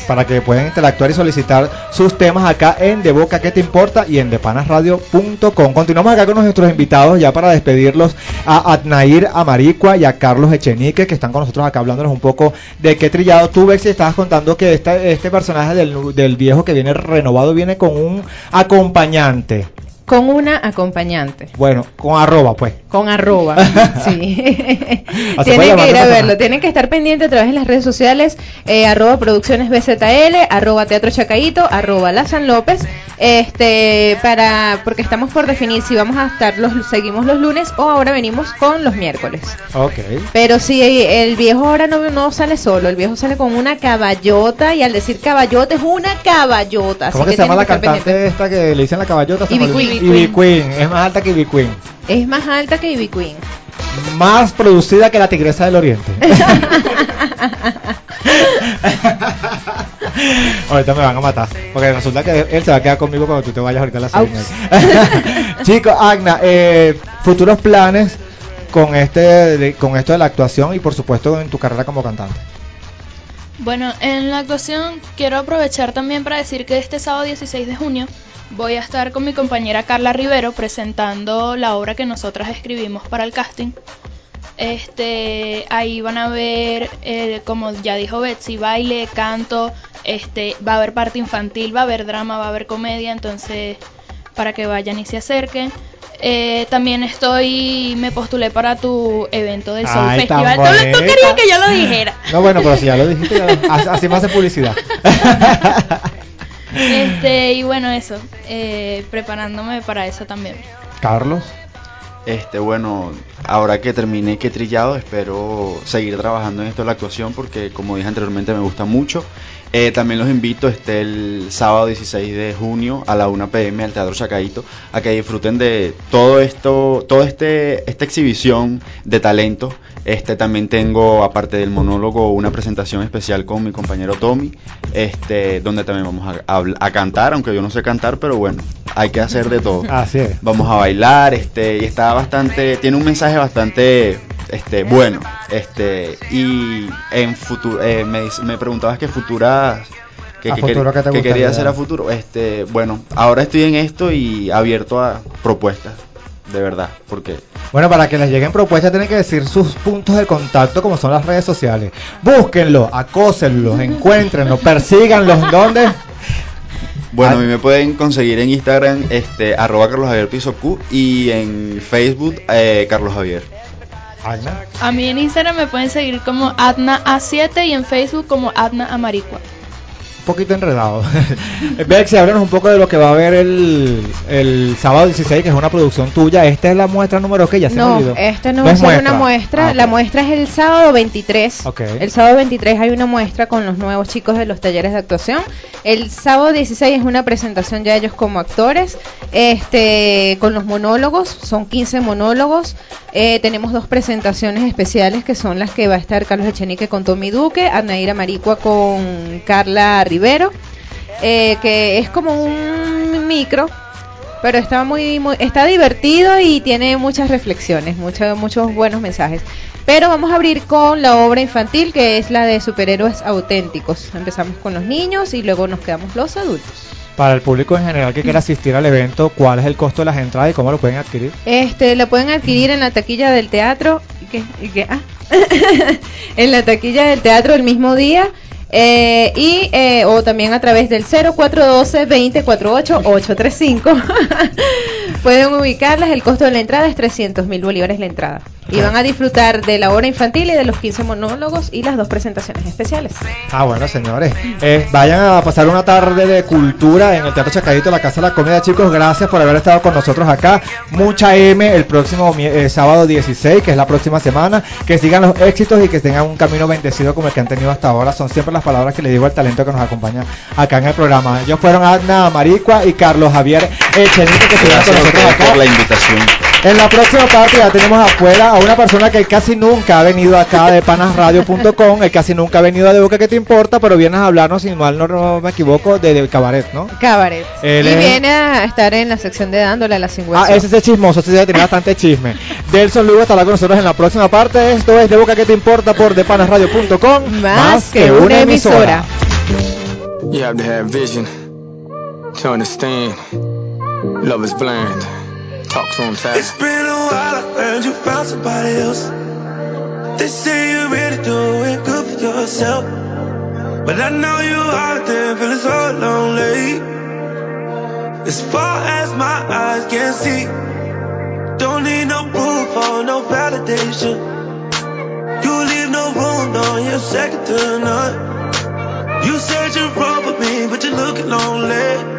para que puedan interactuar y solicitar sus temas acá en De Boca que te importa y en depanasradio.com. Continuamos acá con nuestros invitados ya para despedirlos a Adnair Amaricua y a Carlos Echenique que están con nosotros acá hablándonos un poco de qué trillado tú Bexy estabas contando que esta- este personaje del, del viejo que viene renovado viene con un acompañante. Con una acompañante. Bueno, con arroba pues. Con arroba. sí. tienen que ir a verlo. Tienen que estar pendientes a través de las redes sociales. eh, arroba producciones BZL, arroba teatro Chacaito, arroba la San López. Este, para, porque estamos por definir si vamos a estar los, seguimos los lunes o ahora venimos con los miércoles. Ok. Pero si el viejo ahora no, no sale solo, el viejo sale con una caballota y al decir caballota es una caballota. ¿Cómo así que se llama la cantante esta que le dicen la caballota? Se Ivy. Queen. Ivy Queen. Es más alta que Ivy Queen. Es más alta que Ivy Queen. Más producida que la Tigresa del Oriente. ahorita me van a matar. Porque resulta que él se va a quedar conmigo cuando tú te vayas ahorita a la serie. Chicos, Agna, eh, futuros planes con este con esto de la actuación y por supuesto en tu carrera como cantante. Bueno, en la actuación quiero aprovechar también para decir que este sábado 16 de junio voy a estar con mi compañera Carla Rivero presentando la obra que nosotras escribimos para el casting. Este, ahí van a ver, eh, como ya dijo Betsy, baile, canto, este, va a haber parte infantil, va a haber drama, va a haber comedia, entonces para que vayan y se acerquen. Eh, también estoy, me postulé para tu evento del Soul Ay, Festival. Tú, querías que yo lo dijera. No, bueno, pero si ya lo dijiste, ya lo- así, así me hace publicidad. Este, y bueno, eso, eh, preparándome para eso también. Carlos. Este, bueno, ahora que terminé que trillado, espero seguir trabajando en esto de la actuación porque, como dije anteriormente, me gusta mucho. Eh, también los invito este el sábado 16 de junio a la 1 pm al Teatro Chacaito a que disfruten de todo esto, todo este esta exhibición de talento. Este también tengo aparte del monólogo una presentación especial con mi compañero Tommy, este donde también vamos a, a a cantar, aunque yo no sé cantar, pero bueno, hay que hacer de todo. Así es. Vamos a bailar, este, y está bastante, tiene un mensaje bastante, este, bueno, este, y en futuro, me, dice- me preguntabas qué futuras, que, ¿A que futuro que quería hacer a futuro, este, bueno, ahora estoy en esto y abierto a propuestas, de verdad, porque Bueno, para que les lleguen propuestas tienen que decir sus puntos de contacto como son las redes sociales. Búsquenlo, acósenlos, encuéntrenlo, persíganlos. ¿Dónde? Bueno, Ah. a mí me pueden conseguir en Instagram, este, arroba Carlos Javier Piso Q y en Facebook, eh, Carlos Javier. A mí en Instagram me pueden seguir como Adna A7 y en Facebook como Adna Amaricua. Poquito enredado. Bexy, háblanos un poco de lo que va a haber el, el sábado 16, que es una producción tuya. Esta es la muestra número que ya se me No, olvidó. esta no, No va a es ser muestra. una muestra. Ah, La muestra es el sábado 23. Ok. El sábado 23 hay una muestra con los nuevos chicos de los talleres de actuación. El sábado 16 es una presentación ya ellos como actores, este, con los monólogos. Son 15 monólogos. Eh, tenemos dos presentaciones especiales que son las que va a estar Carlos Echenique con Tommy Duque, Anaíra Maricua con Carla Rivero, eh, que es como un micro pero está muy, muy- está divertido y tiene muchas reflexiones, muchos muchos buenos mensajes. Pero vamos a abrir con la obra infantil que es la de superhéroes auténticos. Empezamos con los niños y luego nos quedamos los adultos. Para el público en general que quiera asistir al evento, ¿cuál es el costo de las entradas y cómo lo pueden adquirir? Este, lo pueden adquirir en la taquilla del teatro. ¿Y qué? ¿Y qué? Ah. en la taquilla del teatro el mismo día. Eh, y eh, o también a través del 0412 2048 835 pueden ubicarlas el costo de la entrada es 300 mil bolívares la entrada y van a disfrutar de la obra infantil y de los 15 monólogos y las dos presentaciones especiales Ah, bueno, señores. Eh, vayan a pasar una tarde de cultura en el Teatro Chacadito, la Casa de la Comida. Chicos, gracias por haber estado con nosotros acá. Mucha M el próximo eh, sábado 16, que es la próxima semana. Que sigan los éxitos y que tengan un camino bendecido como el que han tenido hasta ahora. Son siempre las palabras que le digo al talento que nos acompaña acá en el programa. Ellos fueron Adna Maricua y Carlos Javier Echenito, que estuvieron con nosotros acá. por la invitación. En la próxima parte ya tenemos afuera a una persona que casi nunca ha venido acá de panasradio.com, el casi nunca ha venido de Boca que te importa, pero vienes a hablarnos, si mal no, no me equivoco, de, de cabaret, ¿no? Cabaret Él y es- viene a estar en la sección de dándole a la Ah, cingüencia ese es el chismoso, ese debe tener bastante chisme. Delson Lugo estará con nosotros en la próxima parte. Esto es de Boca que te importa por depanasradio.com, Más que una emisora. You have to have vision to understand. Love is blind. Talk to him, It's been a while, heard you found somebody else. They say you're ready to do it good for yourself. But I know you out there feeling so lonely. As far as my eyes can see, don't need no proof or no validation. You leave no room, no, you're second to none. You said you're wrong for me, but you're looking lonely.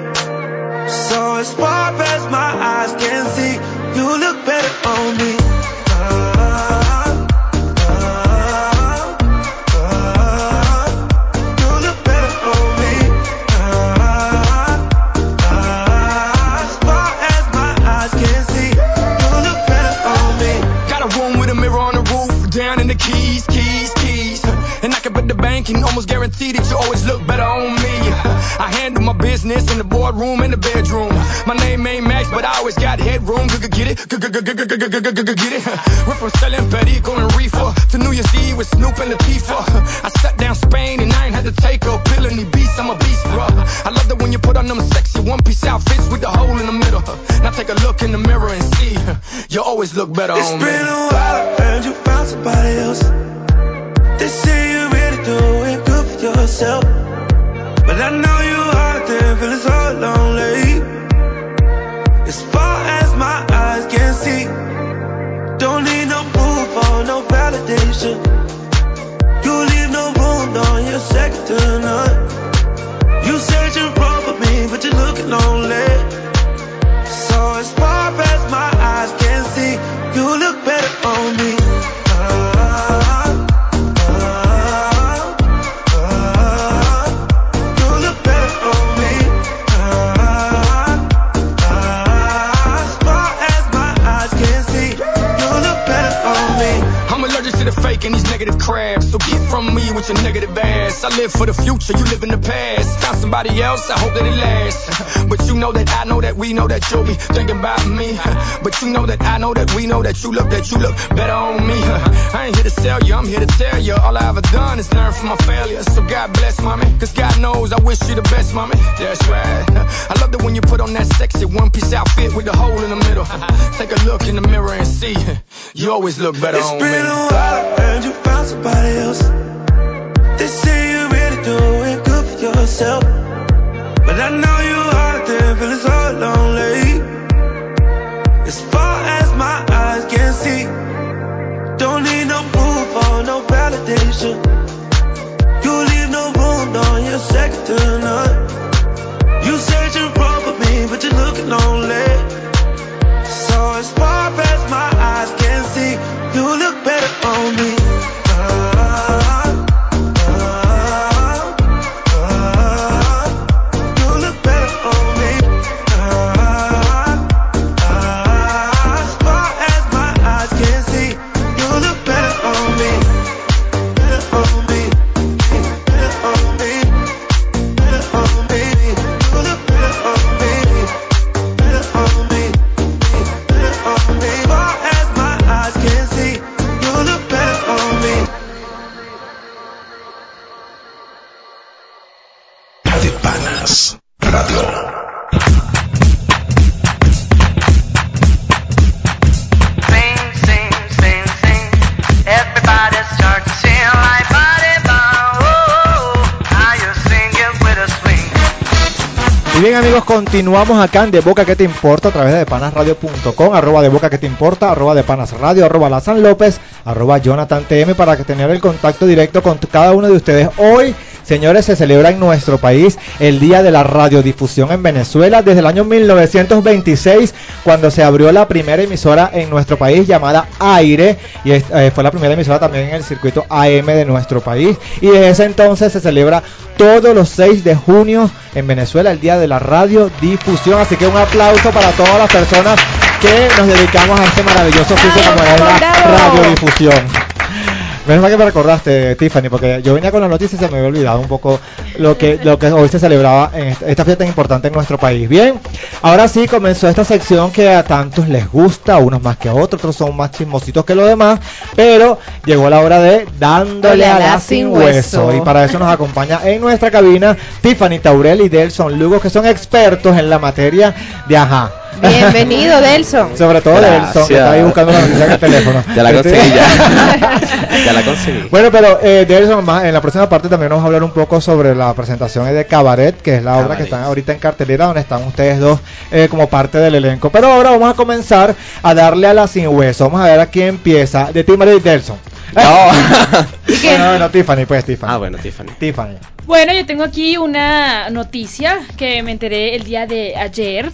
So as far as my eyes can see, you look better on me. Ah, checking with the bank and almost guarantee that you always look better on me. I handle my business in the boardroom and the bedroom. My name ain't Max, but I always got headroom. Get it, get it. We're from selling petty, going reefer to New Year's Eve with Snoop and Latifah. I shut down Spain and I ain't had to take a pill any beast, I'm a beast, bro. I love that when you put on them sexy one piece outfits with the hole in the middle. Now take a look in the mirror and see you always look better on me. It's been a while, I you found somebody else. They say you're ready to it good for yourself. But I know you out there feeling so lonely. As far as my eyes can see, don't need no proof or no validation. You leave no room, on your second to none. You said you're wrong for me, but you're looking lonely. So as far as my eyes can see, you look better on me. To the fake and these negative crabs. So get from me with your negative ass. I live for the future, you live in the past. Found somebody else, I hope that it lasts. But you know that I know that we know that you'll be thinking about me. But you know that I know that we know that you look that you look better on me. I ain't here to sell you, I'm here to tell you. All I ever done is learn from my failures. So God bless, mommy. Cause God knows I wish you the best, mommy. That's right. I love that when you put on that sexy one piece outfit with the hole in the middle. Take a look in the mirror and see. You always look better It's on been a while, I heard you found somebody else. They say you're ready to do it good for yourself. But I know you out there feeling so lonely. As far as my eyes can see, don't need no proof or no validation. You leave no room, no, you're second to none. You said you're wrong for me, but you're looking lonely. So as far as my eyes can see, you look better on me. Bien amigos, continuamos acá en De Boca que te importa a través de panasradio.com, arroba de Boca que te importa, arroba de Panas Radio, arroba la San López, arroba Jonathan TM para que tener el contacto directo con cada uno de ustedes. Hoy, señores, se celebra en nuestro país el Día de la Radiodifusión en Venezuela desde el año 1926 cuando se abrió la primera emisora en nuestro país llamada Aire y eh, fue la primera emisora también en el circuito AM de nuestro país y desde ese entonces se celebra todos los 6 de junio en Venezuela el Día de la Radiodifusión así que un aplauso para todas las personas que nos dedicamos a este maravilloso oficio como es la radiodifusión. Menos mal que me recordaste, Tiffany, porque yo venía con la noticia y se me había olvidado un poco lo que, lo que hoy se celebraba en esta, esta fiesta tan importante en nuestro país. Bien, ahora sí comenzó esta sección que a tantos les gusta, unos más que a otros, otros son más chismositos que los demás, pero llegó la hora de dándole a la sin hueso. Y para eso nos acompaña en nuestra cabina Tiffany Taurel y Delson Lugo, que son expertos en la materia de ajá. Bienvenido, Delson. Sobre todo Delson, que está ahí buscando la noticia en el teléfono. Ya la conseguí, ya. ya la conseguí. Bueno, pero eh, Delson, más en la próxima parte también vamos a hablar un poco sobre la presentación de Cabaret, que es la obra que Cabaret. está ahorita en cartelera, donde están ustedes dos eh, como parte del elenco. Pero ahora vamos a comenzar a darle a la sin hueso. Vamos a ver a quién empieza. De ti, María y Delson. bueno, bueno, Tiffany, pues Tiffany. Ah, bueno, Tiffany. Tiffany. Bueno, yo tengo aquí una noticia que me enteré el día de ayer.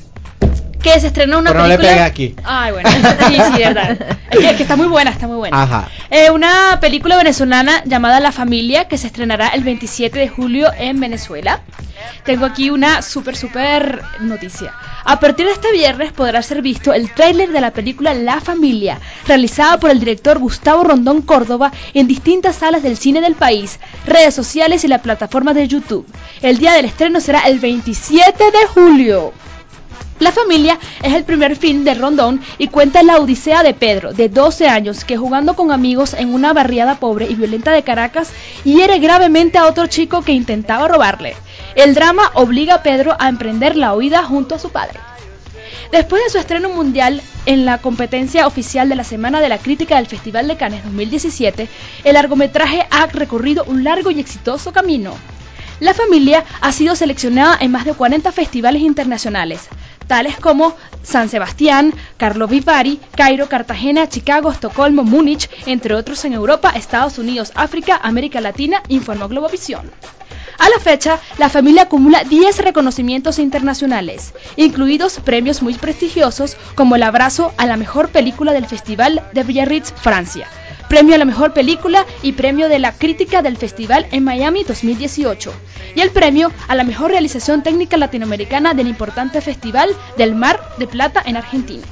Que se estrenó una Pero no le película. aquí. Ay, bueno. Sí, sí, verdad. Es que, es que está muy buena, está muy buena. Ajá. Eh, una película venezolana llamada La Familia que se estrenará el 27 de julio en Venezuela. Tengo aquí una súper, súper noticia. A partir de este viernes podrá ser visto el tráiler de la película La Familia, realizada por el director Gustavo Rondón Córdoba en distintas salas del cine del país, redes sociales y la plataforma de YouTube. El día del estreno será el 27 de julio. La familia es el primer film de Rondón y cuenta la odisea de Pedro, de 12 años, que jugando con amigos en una barriada pobre y violenta de Caracas, hiere gravemente a otro chico que intentaba robarle. El drama obliga a Pedro a emprender la huida junto a su padre. Después de su estreno mundial en la competencia oficial de la Semana de la Crítica del Festival de Cannes 2017, el largometraje ha recorrido un largo y exitoso camino. La familia ha sido seleccionada en más de 40 festivales internacionales, tales como San Sebastián, Carlo Vivari, Cairo, Cartagena, Chicago, Estocolmo, Múnich, entre otros en Europa, Estados Unidos, África, América Latina, informó Globovisión. A la fecha, la familia acumula 10 reconocimientos internacionales, incluidos premios muy prestigiosos como el abrazo a la mejor película del Festival de Biarritz, Francia, premio a la mejor película y premio de la crítica del festival en Miami 2018, y el premio a la mejor realización técnica latinoamericana del importante Festival del Mar de Plata en Argentina.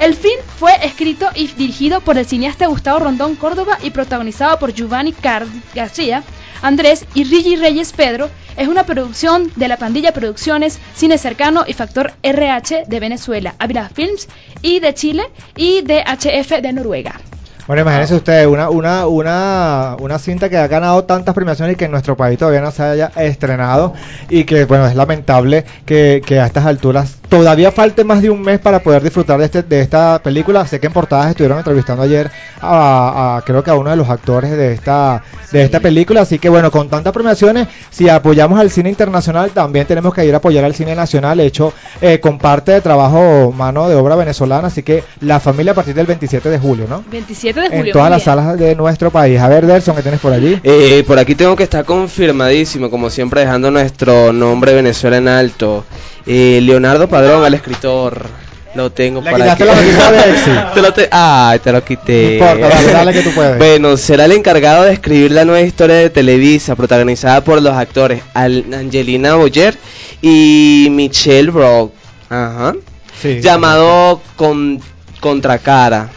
El film fue escrito y dirigido por el cineasta Gustavo Rondón Córdoba y protagonizado por Giovanni Car García, Andrés y Rigi Reyes Pedro. Es una producción de la Pandilla Producciones, Cine Cercano y Factor RH de Venezuela, Avila Films y de Chile y de HF de Noruega. Bueno, imagínense ustedes, una, una, una, una cinta que ha ganado tantas premiaciones y que en nuestro país todavía no se haya estrenado y que, bueno, es lamentable que, que a estas alturas todavía falte más de un mes para poder disfrutar de, este, de esta película. Sé que en portadas estuvieron entrevistando ayer a, a- creo que a uno de los actores de esta, de esta película, así que bueno, con tantas premiaciones, si apoyamos al cine internacional, también tenemos que ir a apoyar al cine nacional, hecho eh, con parte de trabajo mano de obra venezolana, así que la familia a partir del 27 de julio, ¿no? 27 de julio. en todas las salas de nuestro país. A ver, Delson, ¿qué tienes por allí? Eh, por aquí tengo que estar confirmadísimo, como siempre, dejando nuestro nombre Venezuela en alto. Eh, Leonardo Padrón, el escritor. Lo tengo Le para que- Exi. te lo te- Ay, te lo quité. No importa, dale, dale que tú puedes. Bueno, será el encargado de escribir la nueva historia de Televisa, protagonizada por los actores Al- Angelina Boyer y Michelle Brock. Ajá. Sí. llamado con, Contracara.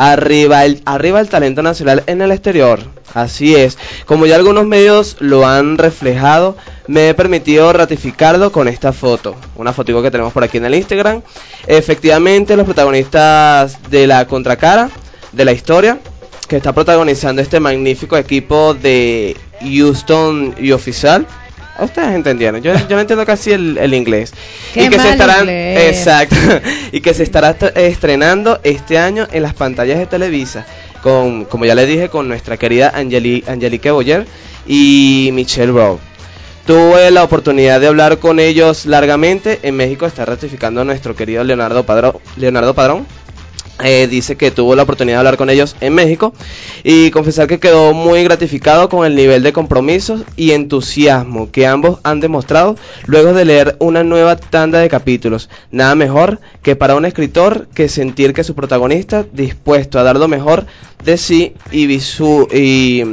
Arriba el, arriba el talento nacional en el exterior. Así es. Como ya algunos medios lo han reflejado, me he permitido ratificarlo con esta foto. Una fotico que tenemos por aquí en el Instagram. Efectivamente, los protagonistas de la contracara de la historia que está protagonizando este magnífico equipo de Houston y Oficial. Ustedes entendieron, yo, yo no entiendo casi el, el inglés. Qué y que se estarán, inglés. exacto, y que se estará est- estrenando este año en las pantallas de Televisa, con, como ya les dije, con nuestra querida Angeli, Angelique Boyer y Michelle Brown. Tuve la oportunidad de hablar con ellos largamente. En México está ratificando nuestro querido Leonardo Padrón. Leonardo Padrón. Eh, dice que tuvo la oportunidad de hablar con ellos en México y confesar que quedó muy gratificado con el nivel de compromiso y entusiasmo que ambos han demostrado luego de leer una nueva tanda de capítulos. Nada mejor que para un escritor que sentir que su protagonista dispuesto a dar lo mejor de sí y, visu- y,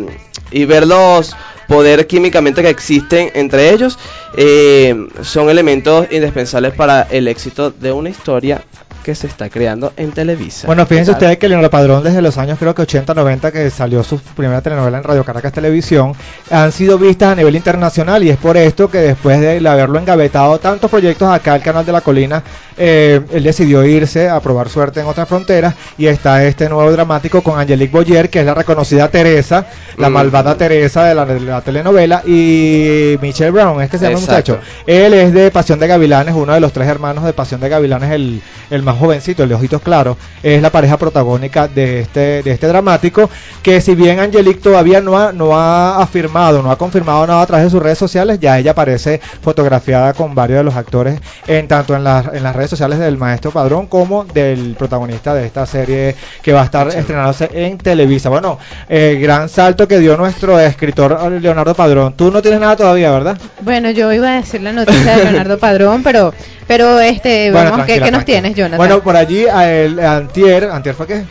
y ver los poder químicamente que existen entre ellos eh, son elementos indispensables para el éxito de una historia que se está creando en Televisa. Bueno, fíjense ustedes que Leonardo Padrón desde los años creo que 80, 90 que salió su primera telenovela en Radio Caracas Televisión, han sido vistas a nivel internacional y es por esto que después de haberlo engavetado tantos proyectos acá al canal de la colina, eh, él decidió irse a probar suerte en otras fronteras y está este nuevo dramático con Angelique Boyer, que es la reconocida Teresa, la Mm. malvada Teresa de la, de la telenovela, y Michelle Brown, es que se llama Exacto. muchacho. Él es de Pasión de Gavilanes, uno de los tres hermanos de Pasión de Gavilanes, el, el más jovencito, el de ojitos claros, es la pareja protagónica de este, de este dramático, que si bien Angelique todavía no ha, no ha afirmado, no ha confirmado nada a través de sus redes sociales, ya ella aparece fotografiada con varios de los actores, en tanto en, las en las redes sociales del maestro Padrón como del protagonista de esta serie que va a estar estrenándose en Televisa. Bueno, eh, gran salto que dio nuestro escritor Leonardo Padrón. Tú no tienes nada todavía, ¿verdad? Bueno, yo iba a decir la noticia de Leonardo Padrón, pero, pero este, Bueno, vamos, ¿qué, qué nos tranquila. tienes, Jonathan? Bueno, por allí, el, antier, antier fue qué?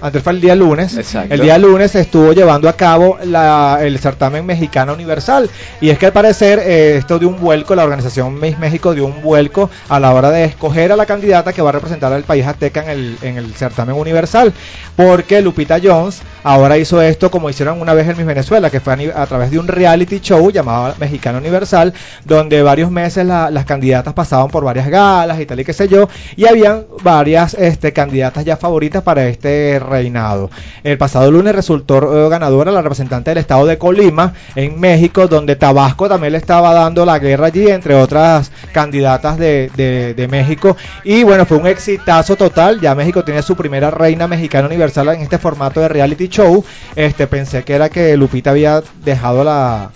Antes fue el día lunes. Exacto. El día lunes se estuvo llevando a cabo la- el certamen mexicano universal. Y es que al parecer eh, esto dio un vuelco, la organización Miss México dio un vuelco a la hora de escoger a la candidata que va a representar al país azteca en el, en el certamen universal. Porque Lupita Jones ahora hizo esto como hicieron una vez en Miss Venezuela, que fue a través de un reality show llamado Mexicano Universal, donde varios meses la- las candidatas pasaban por varias galas y tal y qué sé yo, y habían varias este, candidatas ya favoritas para este reinado. El pasado lunes resultó eh, ganadora la representante del estado de Colima, en México, donde Tabasco también le estaba dando la guerra allí, entre otras candidatas de, de- de México. Y bueno, fue un exitazo total. Ya México tiene su primera reina mexicana universal en este formato de reality show. Este pensé que era que Lupita había dejado la,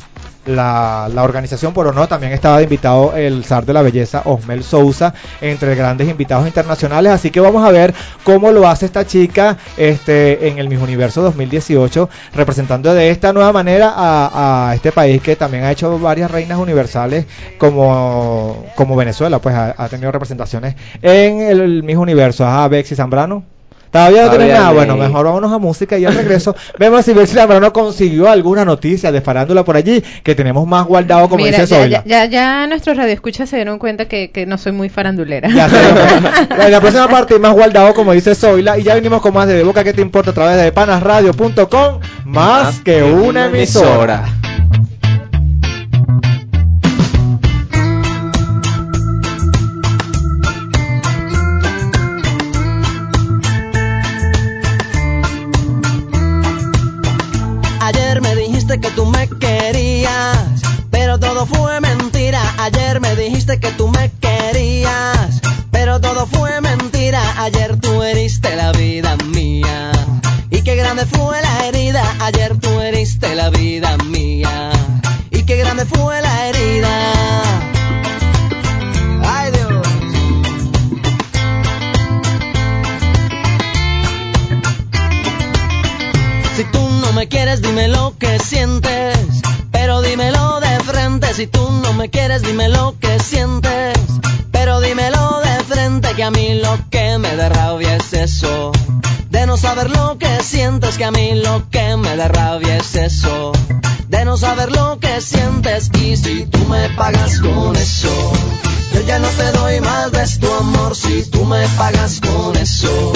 la, la organización, pero no, también estaba invitado el zar de la belleza, Osmel Sousa, entre grandes invitados internacionales. Así que vamos a ver cómo lo hace esta chica este, en el Miss Universo 2018, representando de esta nueva manera a, a este país que también ha hecho varias reinas universales, como, como Venezuela, pues ha, tenido representaciones en el, el Miss Universo. Ajá, Bexy Zambrano. Todavía no tiene nada. no. Bueno, mejor vámonos a música y al regreso vemos si Bexy Zambrano consiguió alguna noticia de farándula por allí que tenemos más guardado, como Mira, dice ya, ya, ya, ya nuestros radioescuchas se dieron cuenta que, que no soy muy farandulera. Ya. En la próxima parte más guardado, como dice Zoila, y ya venimos con más de De Boca que te importa a través de panasradio.com, más que una emisora. Ayer me dijiste que tú me querías, pero todo fue mentira. Ayer tú heriste la vida mía. Y qué grande fue la herida. Ayer tú heriste la vida mía. Y qué grande fue la herida. Si tú no me quieres, dime lo que sientes. Dímelo de frente. Si tú no me quieres, dime lo que sientes. Pero dímelo de frente. Que a mí lo que me da rabia es eso. De no saber lo que sientes. Que a mí lo que me da rabia es eso. De no saber lo que sientes. Y si tú me pagas con eso. Yo ya no te doy más de tu amor. Si tú me pagas con eso.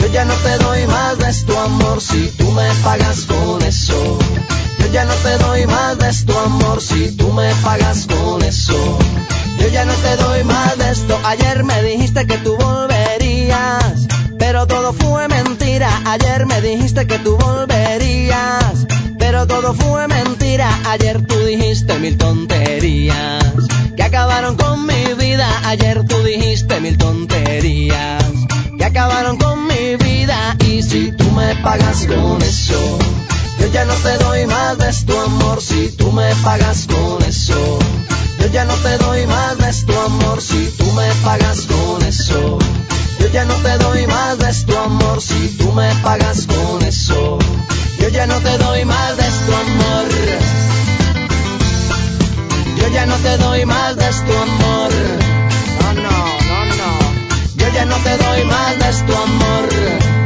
Yo ya no te doy más de tu amor si tú me pagas con eso. Ya no te doy más de tu amor si tú me pagas con eso. Yo ya no te doy más de esto. Ayer me dijiste que tú volverías, pero todo fue mentira. Ayer me dijiste que tú volverías, pero todo fue mentira. Ayer tú dijiste mil tonterías que acabaron con mi vida. Ayer tú dijiste mil tonterías que acabaron con mi vida. Y si tú me pagas con eso, ya no te doy más de tu amor. Si tú me pagas con eso, ya no te doy más de tu amor si tú me pagas con eso. Yo ya no te doy más de tu amor si tú me pagas con eso. Yo ya no te doy más de tu amor. Yo ya no te doy más de tu amor. No, no, no, no. Yo ya no te doy más de tu amor.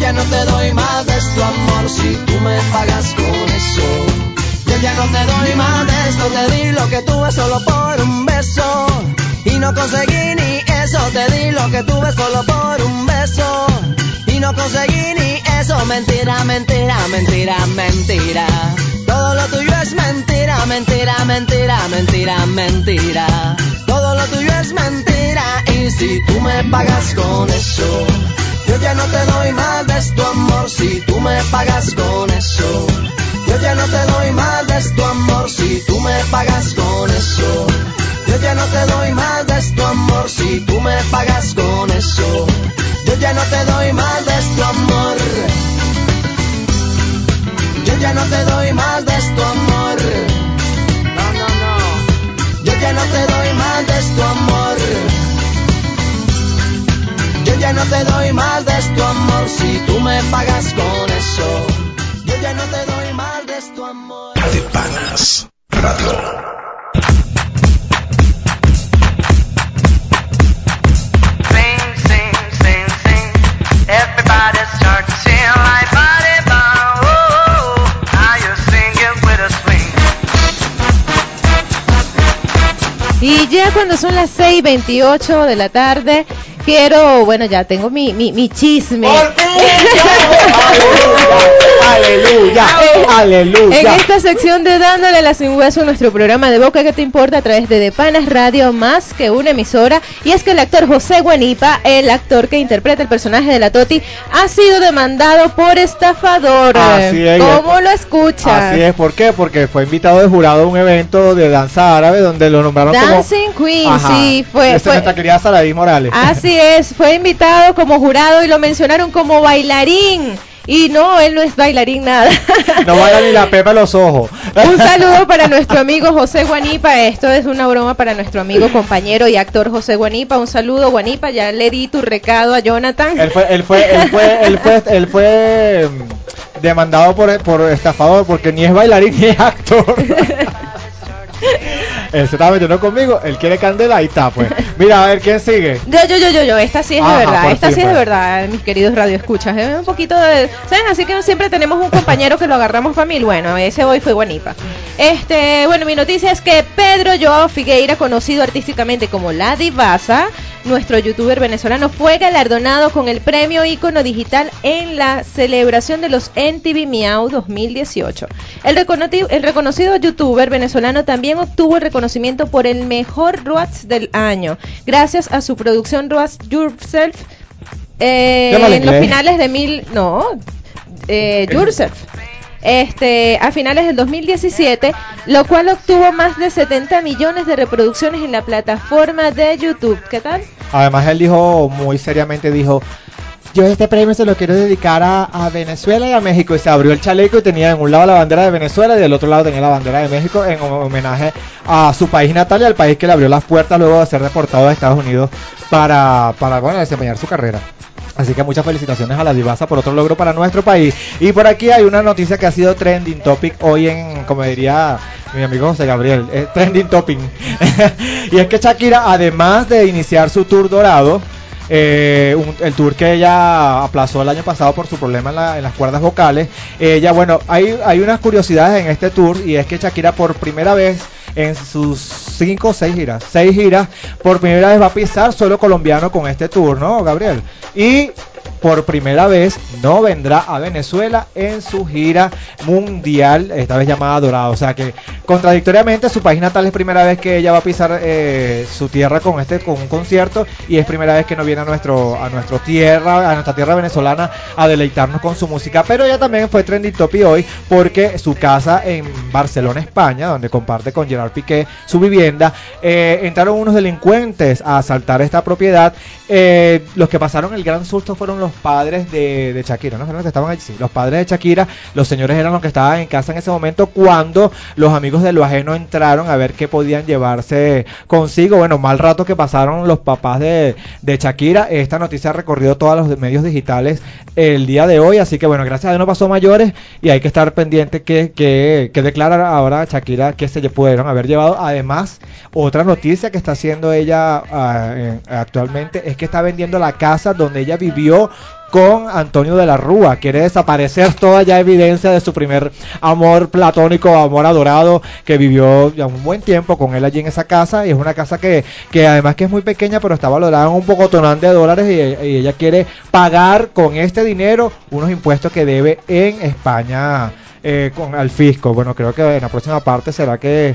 Ya no te doy más de tu amor si tú me pagas con eso. Yo ya no te doy más de esto, te di lo que tuve solo por un beso. Y no conseguí ni eso, te di lo que tuve solo por un beso. Y no conseguí ni eso, mentira, mentira, mentira, mentira. Todo lo tuyo es mentira, mentira, mentira, mentira, mentira. Todo lo tuyo es mentira. Y si tú me pagas con eso, yo ya no te doy más de tu amor si tú me pagas con eso. Yo ya no te doy más de tu amor si tú me pagas con eso. Yo ya no te doy más de tu amor si tú me pagas con eso. Yo ya no te doy más de tu amor. Yo ya no te doy más de tu amor. No, no, no. Yo ya no te doy más de tu amor. Yo ya no te doy más de tu amor si tú me pagas con eso. Yo ya no te doy más de tu amor. De Panas Radio. Sing, sing, sing, sing. Everybody start to sing like body bomb. Now you're singing with a swing. Y ya cuando son las 6:28 de la tarde, quiero, bueno, ya tengo mi, mi, mi chisme. Aleluya, aleluya. En esta sección de Dándole la sin hueso, nuestro programa de Boca que te importa a través de De Panas Radio, más que una emisora. Y es que el actor José Guanipa, el actor que interpreta el personaje de la Toti, ha sido demandado por estafador. Así es. ¿Cómo lo escuchas? Así es, ¿por qué? Porque fue invitado de jurado a un evento de danza árabe donde lo nombraron Dancing como... Queen, Ajá. sí, fue. Esa es fue nuestra querida Saladí Morales. Así es, fue invitado como jurado y lo mencionaron como bailarín. Y no, él no es bailarín nada. No vaya ni la pepa los ojos. Un saludo para nuestro amigo José Guanipa. Esto es una broma para nuestro amigo, compañero y actor José Guanipa. Un saludo, Guanipa. Ya le di tu recado a Jonathan. Él fue, él fue, él fue, él fue, él fue mm, demandado por, por estafador porque ni es bailarín ni es actor. él se estaba metiendo conmigo, él quiere candela, ahí está pues. Mira, a ver quién sigue. Yo, yo, yo, yo, yo, esta sí es Ajá, de verdad, por esta fin, sí es de verdad, mis queridos radioescuchas. Es un poquito de, ¿saben? Así que siempre tenemos un compañero que lo agarramos para mil. Bueno, ese hoy fue Guanipa. Este, bueno, mi noticia es que Pedro Joao Figueira, conocido artísticamente como La Divasa, nuestro youtuber venezolano, fue galardonado con el premio Icono Digital en la celebración de los NTV Miau 2018. El, el reconocido youtuber venezolano también obtuvo el reconocimiento por el mejor Roast del año, gracias a su producción Roast Yourself eh, en los finales de mil... No, eh, Yourself. Este, a finales del 2017, lo cual obtuvo más de 70 millones de reproducciones en la plataforma de YouTube. ¿Qué tal? Además él dijo muy seriamente dijo yo este premio se lo quiero dedicar a, Venezuela y a México y se abrió el chaleco y tenía en un lado la bandera de Venezuela y del otro lado tenía la bandera de México en homenaje a su país natal y al país que le abrió las puertas luego de ser deportado de Estados Unidos para, para bueno, desempeñar su carrera. Así que muchas felicitaciones a la Divasa por otro logro para nuestro país. Y por aquí hay una noticia que ha sido trending topic hoy en, como diría mi amigo José Gabriel, eh, trending topic. y es que Shakira, además de iniciar su tour dorado, eh, un- el tour que ella aplazó el año pasado por su problema en, la- en las cuerdas vocales. Ella, bueno, hay, hay unas curiosidades en este tour y es que Shakira por primera vez en sus cinco o seis giras, seis giras, por primera vez va a pisar suelo colombiano con este tour, ¿no, Gabriel? Y por primera vez no vendrá a Venezuela en su gira mundial, esta vez llamada Dorado. O sea que contradictoriamente su país natal es primera vez que ella va a pisar eh, su tierra con este con un concierto y es primera vez que no viene a nuestro a nuestra tierra, a nuestra tierra venezolana a deleitarnos con su música. Pero ella también fue trending topic hoy porque su casa en Barcelona, España, donde comparte con Gerard Piqué su vivienda, eh, entraron unos delincuentes a asaltar esta propiedad. Eh, los que pasaron el gran susto fueron los los padres de, Shakira, ¿no? ¿Eran los que estaban allí? Sí, los padres de Shakira, los señores eran los que estaban en casa en ese momento cuando los amigos de lo ajeno entraron a ver qué podían llevarse consigo. Bueno, mal rato que pasaron los papás de, de Shakira. Esta noticia ha recorrido todos los medios digitales el día de hoy, así que bueno, gracias a Dios no pasó mayores y hay que estar pendiente que, que, que declara ahora Shakira que se lle- pudieron haber llevado. Además, otra noticia que está haciendo ella ah, en- actualmente es que está vendiendo la casa donde ella vivió con Antonio de la Rúa. Quiere desaparecer toda ya evidencia de su primer amor platónico, amor adorado, que vivió ya un buen tiempo con él allí en esa casa. Y es una casa que, que además que es muy pequeña, pero está valorada en un poco tonante de dólares. Y, y ella quiere pagar con este dinero unos impuestos que debe en España eh, con al fisco. Bueno, creo que en la próxima parte será que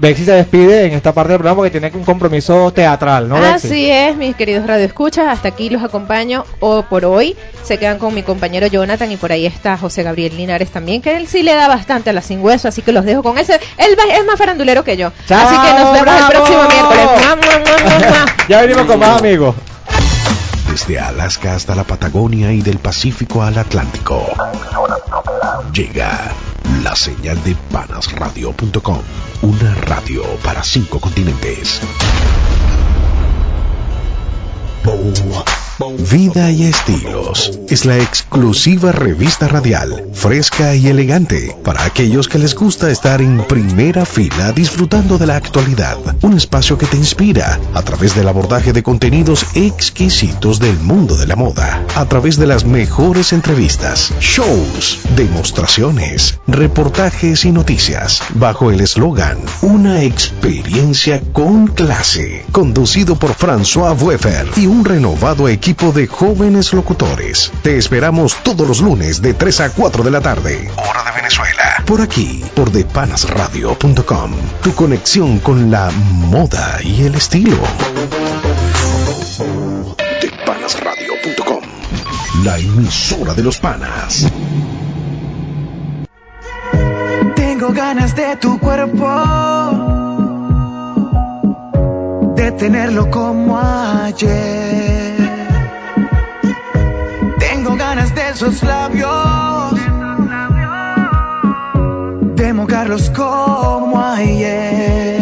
Bexy se despide en esta parte del programa porque tiene un compromiso teatral, ¿no? Así es, mis queridos radioescuchas, hasta aquí los acompaño o por hoy. Se quedan con mi compañero Jonathan y por ahí está José Gabriel Linares también, que él sí le da bastante a la sin hueso, así que los dejo con ese. Él va- es más farandulero que yo. ¡Chao, así que nos vemos bravo! el próximo miércoles. Ya venimos con más amigos. Desde Alaska hasta la Patagonia y del Pacífico al Atlántico. Llega la señal de panasradio.com. Una radio para cinco continentes. Vida y Estilos es la exclusiva revista radial, fresca y elegante, para aquellos que les gusta estar en primera fila disfrutando de la actualidad. Un espacio que te inspira a través del abordaje de contenidos exquisitos del mundo de la moda, a través de las mejores entrevistas, shows, demostraciones, reportajes y noticias, bajo el eslogan Una experiencia con clase, conducido por François Weffer y un renovado equipo de jóvenes locutores. Te esperamos todos los lunes de 3 a 4 de la tarde, hora de Venezuela. Por aquí, por depanasradio.com, tu conexión con la moda y el estilo. Depanasradio.com, la emisora de los panas. Tengo ganas de tu cuerpo, de tenerlo como ayer. Esos labios, de mojarlos como ayer.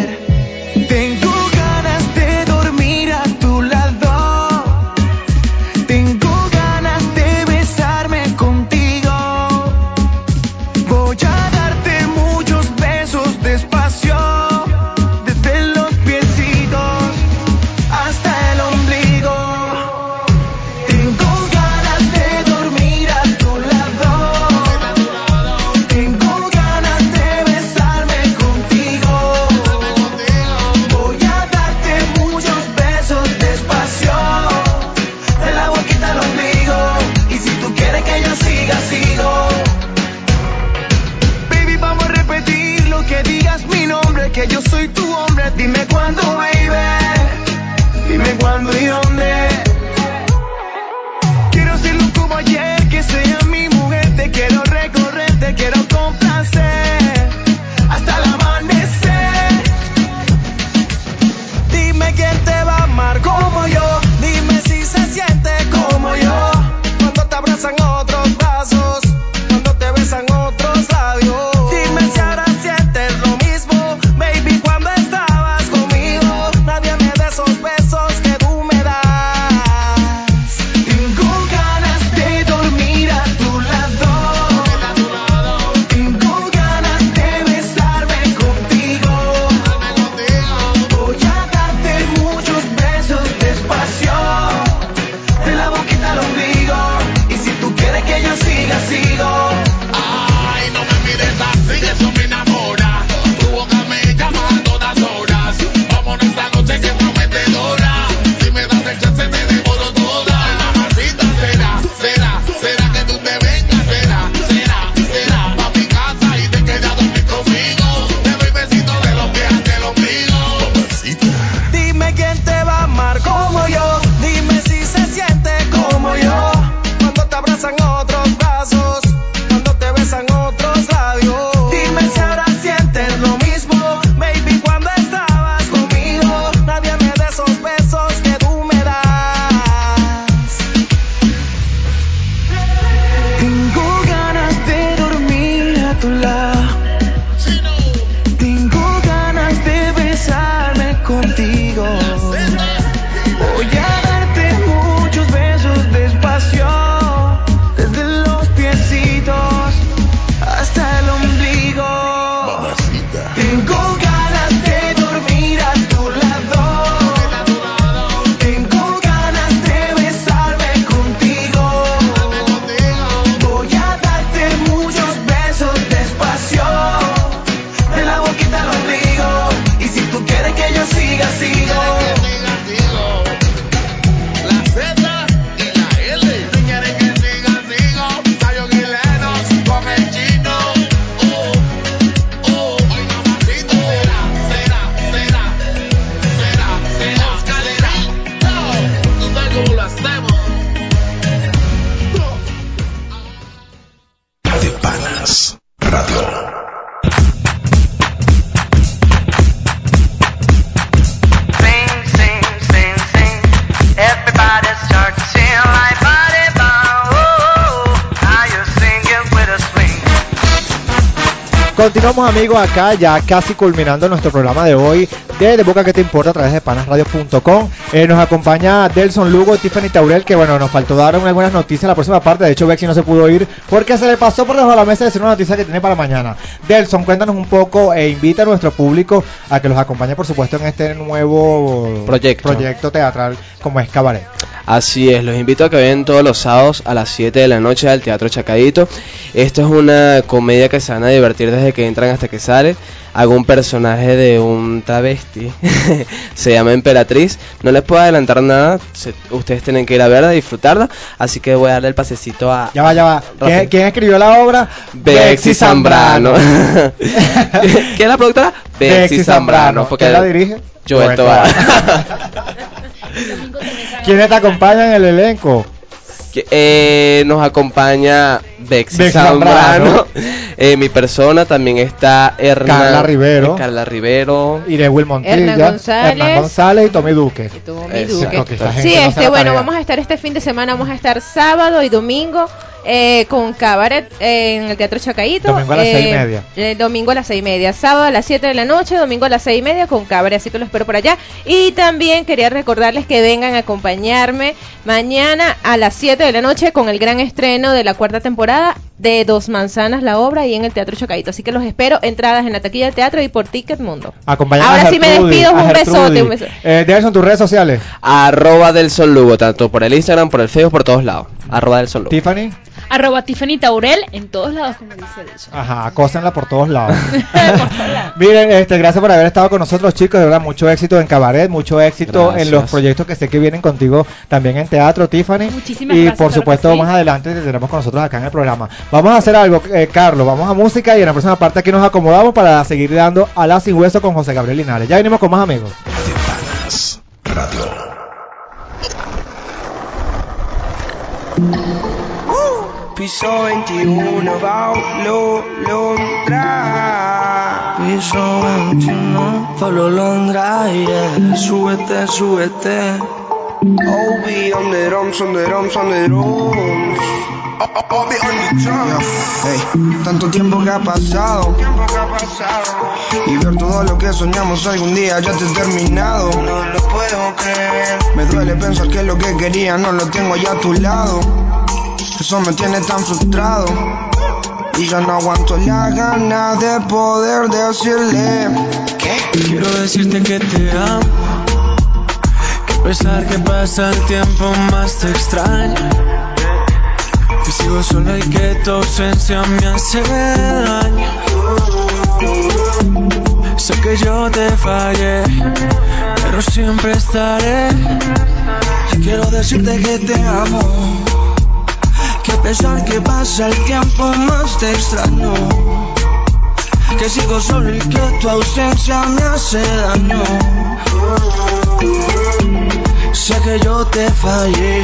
Amigos acá, ya casi culminando nuestro programa de hoy de De Boca que te importa a través de panasradio.com. Eh, nos acompaña Delson Lugo Tiffany Taurel, que bueno, nos faltó dar algunas noticias en la próxima parte. De hecho, Bexi no se pudo ir porque se le pasó por debajo de la mesa decir una noticia que tiene para mañana. Delson, cuéntanos un poco e invita a nuestro público a que los acompañe, por supuesto, en este nuevo Proyecto. proyecto teatral como es Cabaret. Así es, los invito a que vayan todos los sábados a las 7 de la noche al Teatro Chacadito. Esto es una comedia que se van a divertir desde que entran hasta que sale. Hago un personaje de un travesti, se llama Emperatriz. No les puedo adelantar nada, se- ustedes tienen que ir a verla, disfrutarla. Así que voy a darle el pasecito a... Ya va, ya va. ¿Quién, quién escribió la obra? Bexy Zambrano. ¿Quién es la productora? Bexy Zambrano. ¿Quién la dirige? Joel Joel Tobar. ¿Quiénes te acompañan en el elenco? Eh, nos acompaña Bexy, Bexy Zambrano. Eh, mi persona también está Hernán, Carla Rivero. eh, Carla Rivero. Irewil Montilla, Hernán González. Hernán González y Tommy Duque. Tommy Eso. Duque. Sí, no este, bueno, vamos a estar este fin de semana, vamos a estar sábado y domingo eh, con Cabaret eh, en el Teatro Chacaíto. Domingo a las eh, seis y media. eh, domingo a las seis y media. Sábado a las 7 de la noche, domingo a las seis y media con Cabaret, así que lo espero por allá. Y también quería recordarles que vengan a acompañarme mañana a las 7 de la noche con el gran estreno de la cuarta temporada de Dos Manzanas, la obra, y en el Teatro Chacaíto. Así que los espero, entradas en la taquilla del teatro y por Ticket Mundo. Ahora sí me despido, un besote, un besote. Eh, Delson, tus redes sociales. Arroba del Sol Lugo, tanto por el Instagram, por el Facebook, por todos lados. Arroba del Sol Lugo. Tiffany. Arroba Tiffany Taurel en todos lados, como dice Delson. Ajá, acósenla por todos lados. Miren, este, gracias por haber estado con nosotros, chicos. De verdad, mucho éxito en cabaret, mucho éxito Gracias. en los proyectos que sé que vienen contigo también en teatro, Tiffany. Muchísimas y gracias, por claro supuesto, sí. más adelante te tendremos con nosotros acá en el programa. Vamos a hacer algo, eh, Carlos. Vamos a música y en la próxima parte aquí nos acomodamos para seguir dando a la sin hueso con José Gabriel Linares. Ya venimos con más amigos. Piso 21, Baulo, Londra. Piso 21, Pablo Londra, yeah. Súbete, súbete. Obi, on the drums, on the drums, on the drums. Obi on the drums. Hey, tanto tiempo que ha pasado. Y ver todo lo que soñamos algún día ya te he terminado. No lo puedo creer. Me duele pensar que lo que quería no lo tengo ya a tu lado. Eso me tiene tan frustrado. Y ya no aguanto la gana de poder decirle que Quiero decirte que te amo. Que a pesar que pasa el tiempo más te extraño. Que sigo solo y que tu ausencia me hace daño. Sé que yo te fallé, pero siempre estaré. Quiero decirte que te amo. Que a pesar que pasa el tiempo más te extraño. Que sigo solo y que tu ausencia me hace daño. Sé que yo te fallé,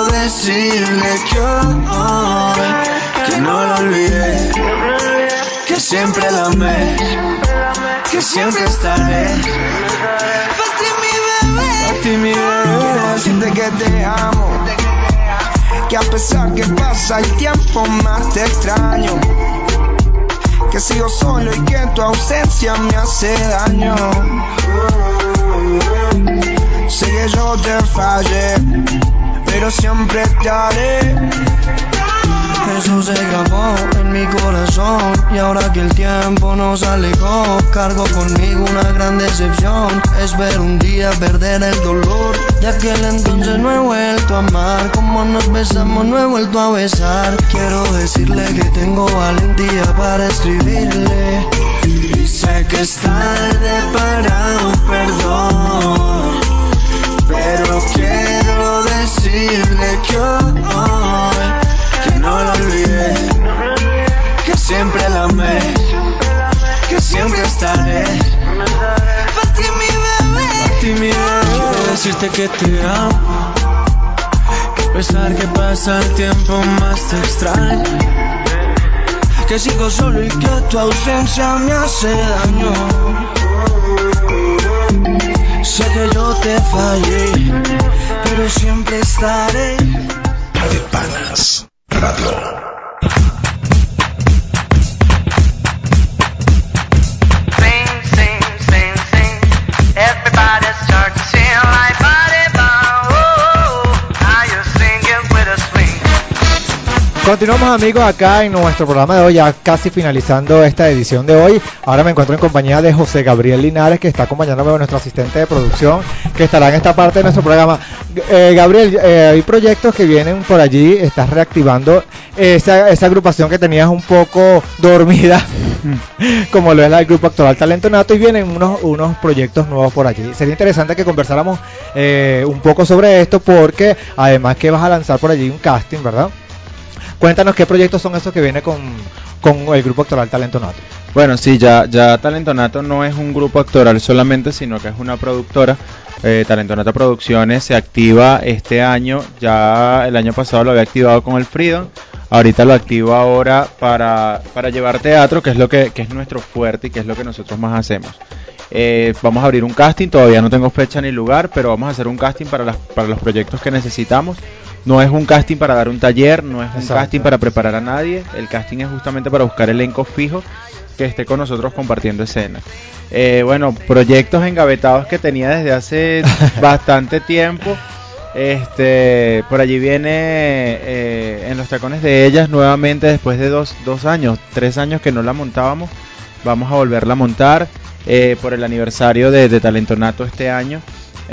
decirle que hoy que no lo olvidé, que siempre la amé, que siempre estaré. A ti mi bebé, decirte que te amo. Que a pesar que pasa el tiempo más te extraño. Que sigo solo y que tu ausencia me hace daño. Sé que yo te fallé, pero siempre te haré. Eso se grabó en mi corazón y ahora que el tiempo nos alejó, cargo conmigo una gran decepción. Es ver un día perder el dolor. De aquel entonces no he vuelto a amar, como nos besamos no he vuelto a besar. Quiero decirle que tengo valentía para escribirle. Y sé que es tarde para un perdón, pero quiero que no lo olvidé, que siempre la amé, que siempre estaré. Para ti mi bebé. Quiero decirte que te amo, que a pesar que pasa el tiempo más te extraño. Que sigo solo y que tu ausencia me hace daño. Sé que yo te fallé pero siempre estaré. De Panas Radio. Continuamos amigos acá en nuestro programa de hoy, ya casi finalizando esta edición de hoy. Ahora me encuentro en compañía de José Gabriel Linares, que está acompañándome, nuestro asistente de producción, que estará en esta parte de nuestro programa. Eh, Gabriel, eh, hay proyectos que vienen por allí, estás reactivando esa, esa agrupación que tenías un poco dormida, como lo es la del Grupo Actual Talento Nato, y vienen unos, unos proyectos nuevos por allí. Sería interesante que conversáramos eh, un poco sobre esto, porque además que vas a lanzar por allí un casting, ¿verdad? Cuéntanos qué proyectos son esos que viene con, con el grupo actoral Talento Nato. Bueno, sí, ya, ya Talentonato no es un grupo actoral solamente, sino que es una productora. Eh, Talentonato Producciones se activa este año, ya el año pasado lo había activado con el Freedom, ahorita lo activa ahora para, para llevar teatro, que es lo que, que es nuestro fuerte y que es lo que nosotros más hacemos. Eh, vamos a abrir un casting, todavía no tengo fecha ni lugar, pero vamos a hacer un casting para, para los proyectos que necesitamos. No es un casting para dar un taller, no es un Exacto. casting para preparar a nadie, el casting es justamente para buscar elenco fijo que esté con nosotros compartiendo escena. Eh, bueno, proyectos engavetados que tenía desde hace bastante tiempo. Este, por allí viene eh, en los tacones de ellas nuevamente después de dos, dos años, tres años que no la montábamos. Vamos a volverla a montar eh, por el aniversario de, de Talentonato este año.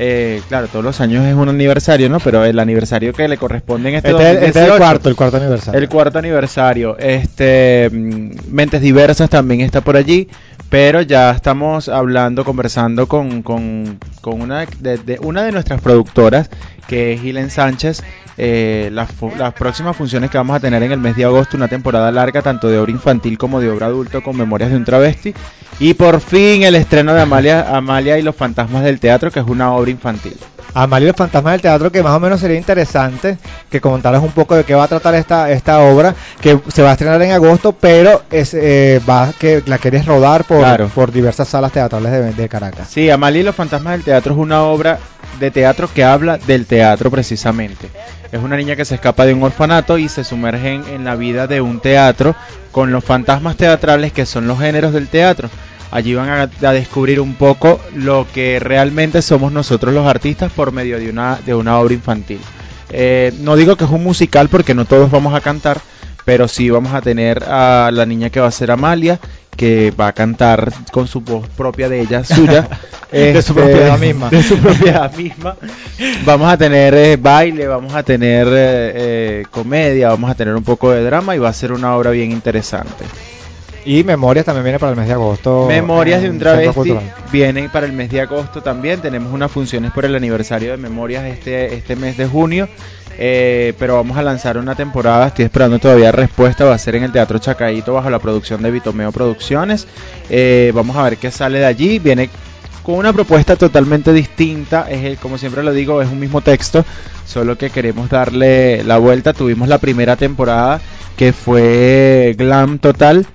Eh, claro, todos los años es un aniversario, ¿no? Pero el aniversario que le corresponde en este, Este, es- este es el 2018. cuarto, el cuarto aniversario. El cuarto aniversario. Este, mm, Mentes Diversas también está por allí, pero ya estamos hablando, conversando con, con, una, de, una de nuestras productoras, que es Gilen Sánchez. eh, las, las próximas funciones que vamos a tener en el mes de agosto, una temporada larga, tanto de obra infantil como de obra adulto, con Memorias de un Travesti. Y por fin el estreno de Amalia, Amalia y los Fantasmas del Teatro, que es una obra infantil. Amalia y los fantasmas del teatro, que más o menos sería interesante que comentaras un poco de qué va a tratar esta, esta obra, que se va a estrenar en agosto, pero es, eh, va que la quieres rodar por, Claro. por diversas salas teatrales de, de Caracas. Sí, Amalia y los fantasmas del teatro es una obra de teatro que habla del teatro precisamente. Es una niña que se escapa de un orfanato y se sumerge en, en la vida de un teatro con los fantasmas teatrales que son los géneros del teatro. Allí van a, a descubrir un poco lo que realmente somos nosotros los artistas por medio de una, de una obra infantil. Eh, no digo que es un musical porque no todos vamos a cantar, pero sí vamos a tener a la niña que va a ser Amalia, que va a cantar con su voz propia de ella, suya. De su Este, propiedad misma. De su propiedad misma. Vamos a tener eh, baile, vamos a tener eh, comedia, vamos a tener un poco de drama y va a ser una obra bien interesante. Y Memorias también viene para el mes de agosto. Memorias de un travesti vienen para el mes de agosto también. Tenemos unas funciones por el aniversario de Memorias este, este mes de junio. eh, pero vamos a lanzar una temporada. Estoy esperando todavía respuesta. Va a ser en el Teatro Chacaíto bajo la producción de Vitomeo Producciones. Eh, vamos a ver qué sale de allí. Viene con una propuesta totalmente distinta. Es el, como siempre lo digo, es un mismo texto, solo que queremos darle la vuelta. Tuvimos la primera temporada que fue glam total.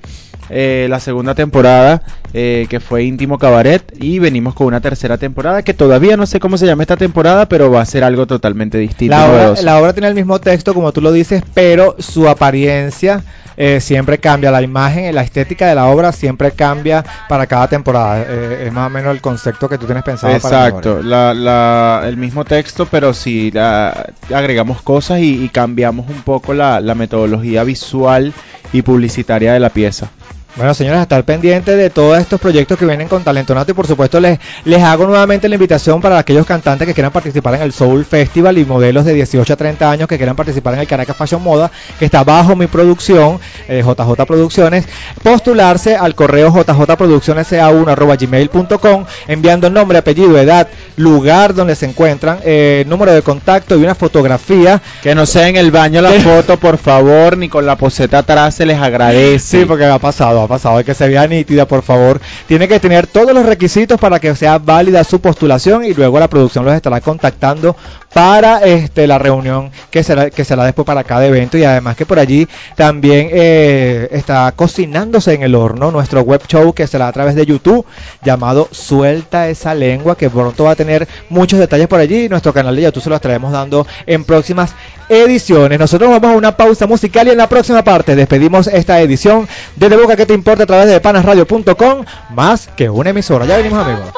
Eh, la segunda temporada eh, que fue íntimo cabaret y venimos con una tercera temporada que todavía no sé cómo se llama esta temporada pero va a ser algo totalmente distinto La obra, la obra tiene el mismo texto, como tú lo dices, pero su apariencia eh, siempre cambia. La imagen, la estética de la obra siempre cambia para cada temporada. Eh, es más o menos el concepto que tú tienes pensado para la obra. Exacto, la, la- el mismo texto, pero sí la- agregamos cosas y, y cambiamos un poco la, la metodología visual y publicitaria de la pieza. Bueno, señores, estar pendientes de todos estos proyectos que vienen con Talento Nato y por supuesto les, les hago nuevamente la invitación para aquellos cantantes que quieran participar en el Soul Festival y modelos de 18 a 30 años que quieran participar en el Caracas Fashion Moda, que está bajo mi producción, eh, JJ Producciones, postularse al correo jjproduccionesa1 enviando nombre, apellido, edad, lugar donde se encuentran, eh, número de contacto y una fotografía. Que no sea en el baño la foto, por favor, ni con la poseta atrás se les agradece. Sí, porque ha pasado, pasado, pasado, y que se vea nítida, por favor. Tiene que tener todos los requisitos para que sea válida su postulación y luego la producción los estará contactando para este la reunión que será que será después para cada evento y además que por allí también eh, está cocinándose en el horno nuestro web show que será a través de YouTube llamado Suelta esa lengua que pronto va a tener muchos detalles por allí nuestro canal de YouTube se los estaremos dando en próximas ediciones. Nosotros vamos a una pausa musical y en la próxima parte despedimos esta edición de De Boca que te importa a través de panasradio.com más que una emisora. Ya venimos amigos.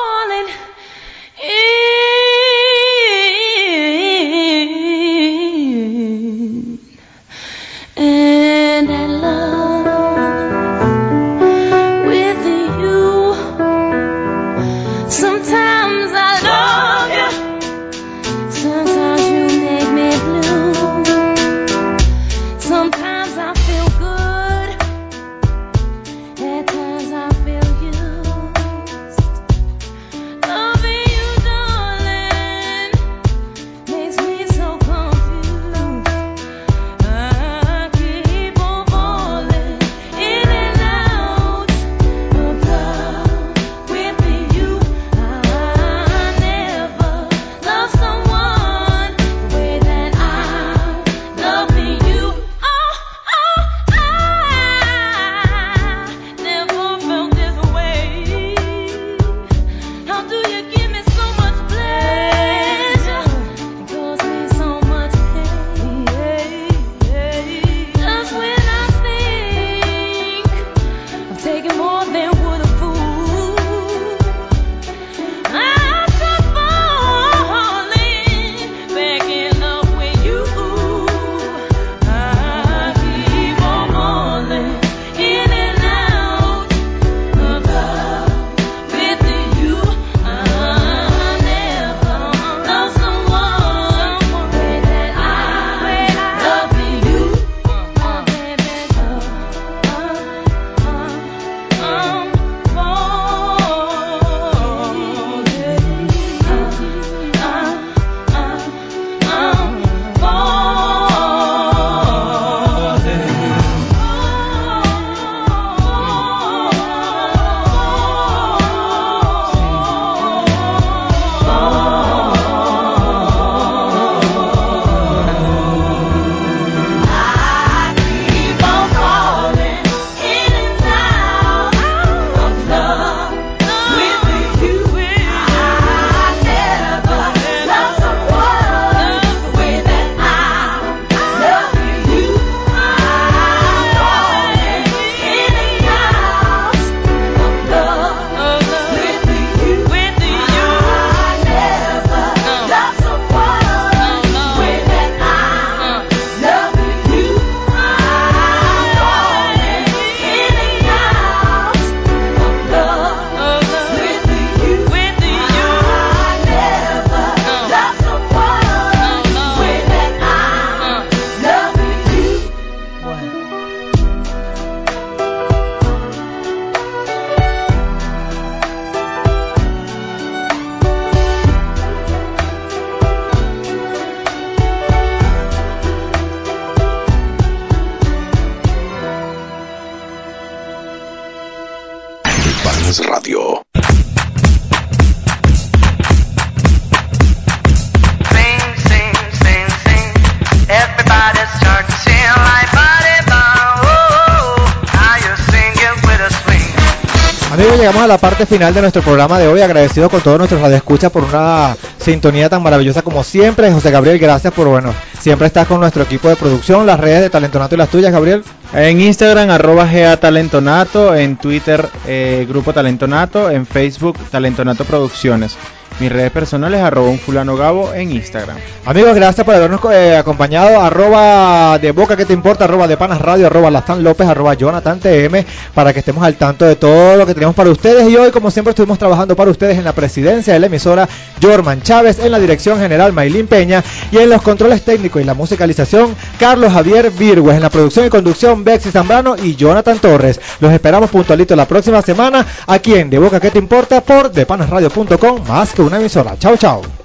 Llegamos a la parte final de nuestro programa de hoy. Agradecidos con todos nuestros radioescuchas por una sintonía tan maravillosa como siempre. José Gabriel, gracias por, bueno, siempre estás con nuestro equipo de producción, las redes de Talentonato y las tuyas, Gabriel. En Instagram, arroba GA Talentonato, en Twitter, eh, Grupo Talentonato, en Facebook, Talentonato Producciones. Mis redes personales, arroba un fulano gabo en Instagram. Amigos, gracias por habernos eh, acompañado. Arroba de boca que te importa, arroba de panas radio, arroba Lastan López, arroba Jonathan TM, para que estemos al tanto de todo lo que tenemos para ustedes. Y hoy, como siempre, estuvimos trabajando para ustedes en la presidencia de la emisora Jorman Chávez, en la dirección general Maylin Peña y en los controles técnicos y la musicalización Carlos Javier Virgües, en la producción y conducción Bexy Zambrano y Jonathan Torres. Los esperamos puntualito la próxima semana aquí en De Boca que te importa por depanasradio.com más que una emisora. Chao, chao.